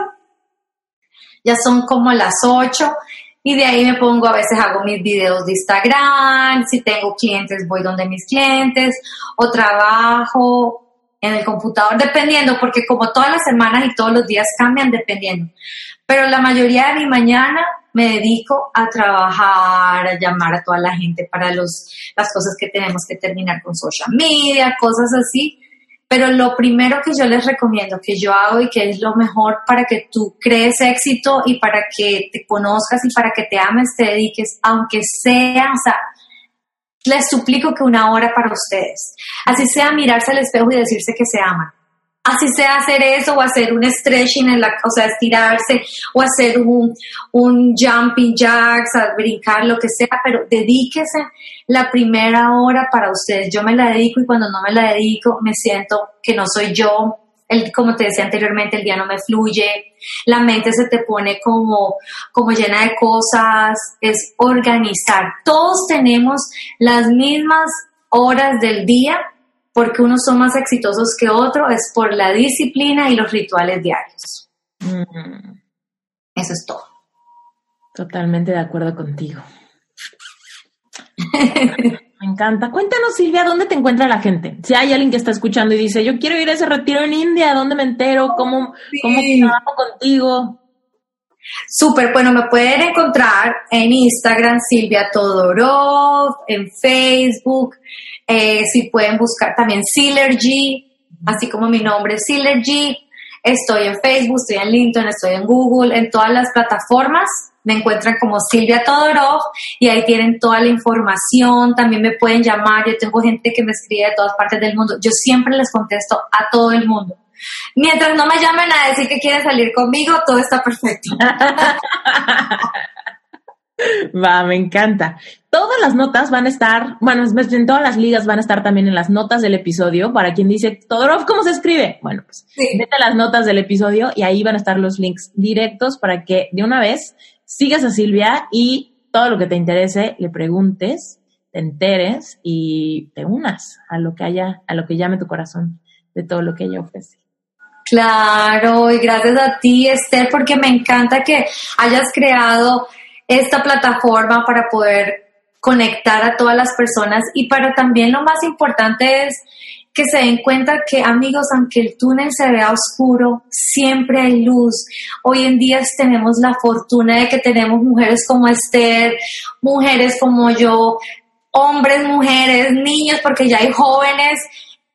Speaker 1: Ya son como las 8 y de ahí me pongo, a veces hago mis videos de Instagram, si tengo clientes voy donde mis clientes o trabajo en el computador, dependiendo, porque como todas las semanas y todos los días cambian, dependiendo. Pero la mayoría de mi mañana me dedico a trabajar, a llamar a toda la gente para los, las cosas que tenemos que terminar con social media, cosas así. Pero lo primero que yo les recomiendo, que yo hago y que es lo mejor para que tú crees éxito y para que te conozcas y para que te ames, te dediques, aunque sea, o sea, les suplico que una hora para ustedes. Así sea mirarse al espejo y decirse que se aman así sea hacer eso o hacer un stretching en la, o sea, estirarse o hacer un, un jumping jacks, brincar, lo que sea, pero dedíquese la primera hora para ustedes. Yo me la dedico y cuando no me la dedico me siento que no soy yo. El, como te decía anteriormente, el día no me fluye, la mente se te pone como, como llena de cosas, es organizar. Todos tenemos las mismas horas del día, porque unos son más exitosos que otros es por la disciplina y los rituales diarios. Mm. Eso es todo.
Speaker 3: Totalmente de acuerdo contigo. Me encanta. Cuéntanos, Silvia, ¿dónde te encuentra la gente? Si hay alguien que está escuchando y dice, yo quiero ir a ese retiro en India, ¿dónde me entero? ¿Cómo, ¿cómo trabajo contigo?
Speaker 1: Súper, bueno, me pueden encontrar en Instagram, Silvia Todorov, en Facebook, eh, si pueden buscar también Synergy, así como mi nombre, Synergy. Estoy en Facebook, estoy en LinkedIn, estoy en Google, en todas las plataformas. Me encuentran como Silvia Todorov y ahí tienen toda la información. También me pueden llamar. Yo tengo gente que me escribe de todas partes del mundo. Yo siempre les contesto a todo el mundo. Mientras no me llamen a decir que quieren salir conmigo, todo está perfecto.
Speaker 3: Va, me encanta. Todas las notas van a estar, bueno, en todas las ligas van a estar también en las notas del episodio. Para quien dice, Todorov, ¿cómo se escribe? Bueno, pues vete a las notas del episodio y ahí van a estar los links directos para que de una vez sigas a Silvia y todo lo que te interese le preguntes, te enteres y te unas a lo que haya, a lo que llame tu corazón de todo lo que ella ofrece.
Speaker 1: Claro, y gracias a ti, Esther, porque me encanta que hayas creado esta plataforma para poder conectar a todas las personas y para también lo más importante es que se den cuenta que amigos, aunque el túnel se vea oscuro, siempre hay luz. Hoy en día tenemos la fortuna de que tenemos mujeres como Esther, mujeres como yo, hombres, mujeres, niños, porque ya hay jóvenes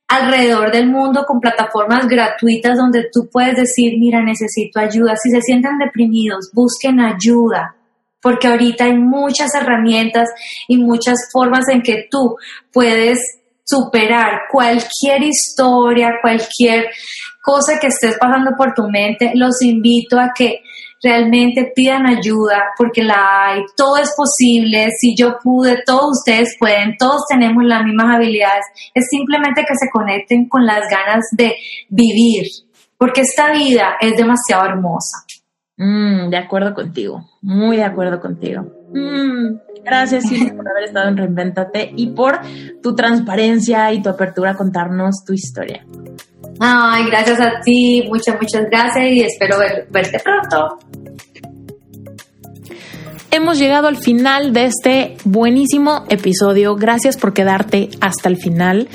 Speaker 1: alrededor del mundo con plataformas gratuitas donde tú puedes decir, mira, necesito ayuda. Si se sienten deprimidos, busquen ayuda porque ahorita hay muchas herramientas y muchas formas en que tú puedes superar cualquier historia, cualquier cosa que estés pasando por tu mente, los invito a que realmente pidan ayuda porque la hay, todo es posible, si yo pude, todos ustedes pueden, todos tenemos las mismas habilidades, es simplemente que se conecten con las ganas de vivir, porque esta vida es demasiado hermosa.
Speaker 3: Mm, de acuerdo contigo, muy de acuerdo contigo. Mm, gracias Silvia por haber estado en Reinventate y por tu transparencia y tu apertura a contarnos tu historia.
Speaker 1: Ay, gracias a ti, muchas, muchas gracias y espero verte pronto.
Speaker 2: Hemos llegado al final de este buenísimo episodio. Gracias por quedarte hasta el final.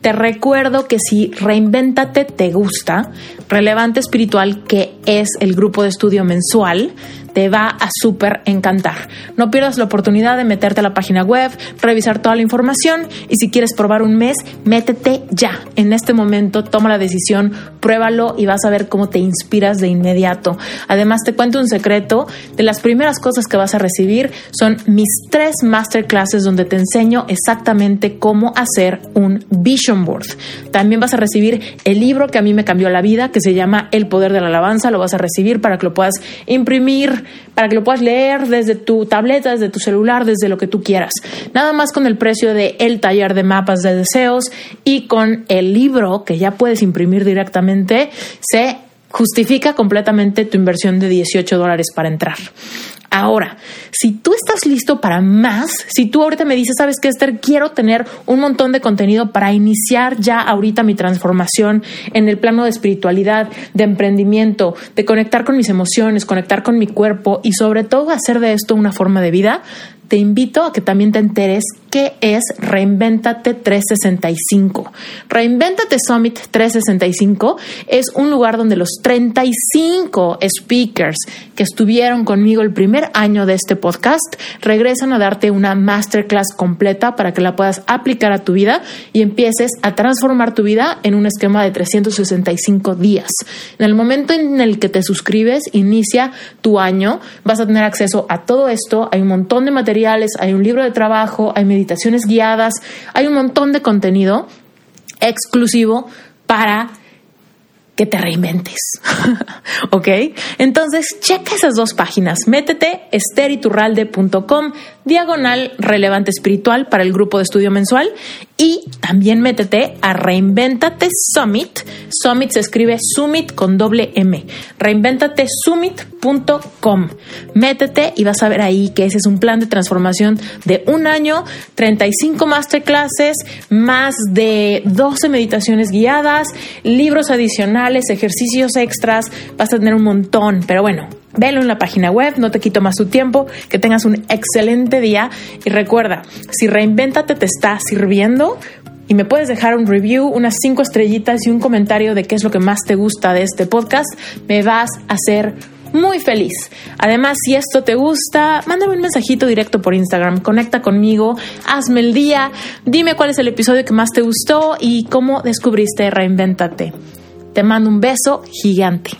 Speaker 2: Te recuerdo que si Reinventate te gusta, Relevante Espiritual, que es el grupo de estudio mensual, te va a súper encantar. No pierdas la oportunidad de meterte a la página web, revisar toda la información y si quieres probar un mes, métete ya. En este momento toma la decisión, pruébalo y vas a ver cómo te inspiras de inmediato. Además, te cuento un secreto, de las primeras cosas que vas a recibir son mis tres masterclasses donde te enseño exactamente cómo hacer un vision board. También vas a recibir el libro que a mí me cambió la vida, que se llama El Poder de la Alabanza, lo vas a recibir para que lo puedas imprimir, para que lo puedas leer desde tu tableta, desde tu celular, desde lo que tú quieras. Nada más con el precio de el taller de mapas de deseos y con el libro que ya puedes imprimir directamente, se justifica completamente tu inversión de 18 dólares para entrar. Ahora, si tú estás listo para más, si tú ahorita me dices, sabes que Esther, quiero tener un montón de contenido para iniciar ya ahorita mi transformación en el plano de espiritualidad, de emprendimiento, de conectar con mis emociones, conectar con mi cuerpo y sobre todo hacer de esto una forma de vida, te invito a que también te enteres qué es Reinventate 365. Reinventate Summit 365 es un lugar donde los 35 speakers que estuvieron conmigo el primer año de este podcast regresan a darte una masterclass completa para que la puedas aplicar a tu vida y empieces a transformar tu vida en un esquema de 365 días. En el momento en el que te suscribes, inicia tu año, vas a tener acceso a todo esto, hay un montón de material hay un libro de trabajo, hay meditaciones guiadas, hay un montón de contenido exclusivo para que te reinventes. ¿Ok? Entonces, checa esas dos páginas. Métete esteriturralde.com diagonal relevante espiritual para el grupo de estudio mensual y también métete a Reinventate Summit. Summit se escribe Summit con doble M. Reinventatesummit.com. Métete y vas a ver ahí que ese es un plan de transformación de un año, 35 masterclasses, más de 12 meditaciones guiadas, libros adicionales, ejercicios extras. Vas a tener un montón, pero bueno, Velo en la página web, no te quito más tu tiempo, que tengas un excelente día y recuerda, si reinvéntate te está sirviendo y me puedes dejar un review, unas cinco estrellitas y un comentario de qué es lo que más te gusta de este podcast, me vas a hacer muy feliz. Además, si esto te gusta, mándame un mensajito directo por Instagram, conecta conmigo, hazme el día, dime cuál es el episodio que más te gustó y cómo descubriste Reinvéntate. Te mando un beso gigante.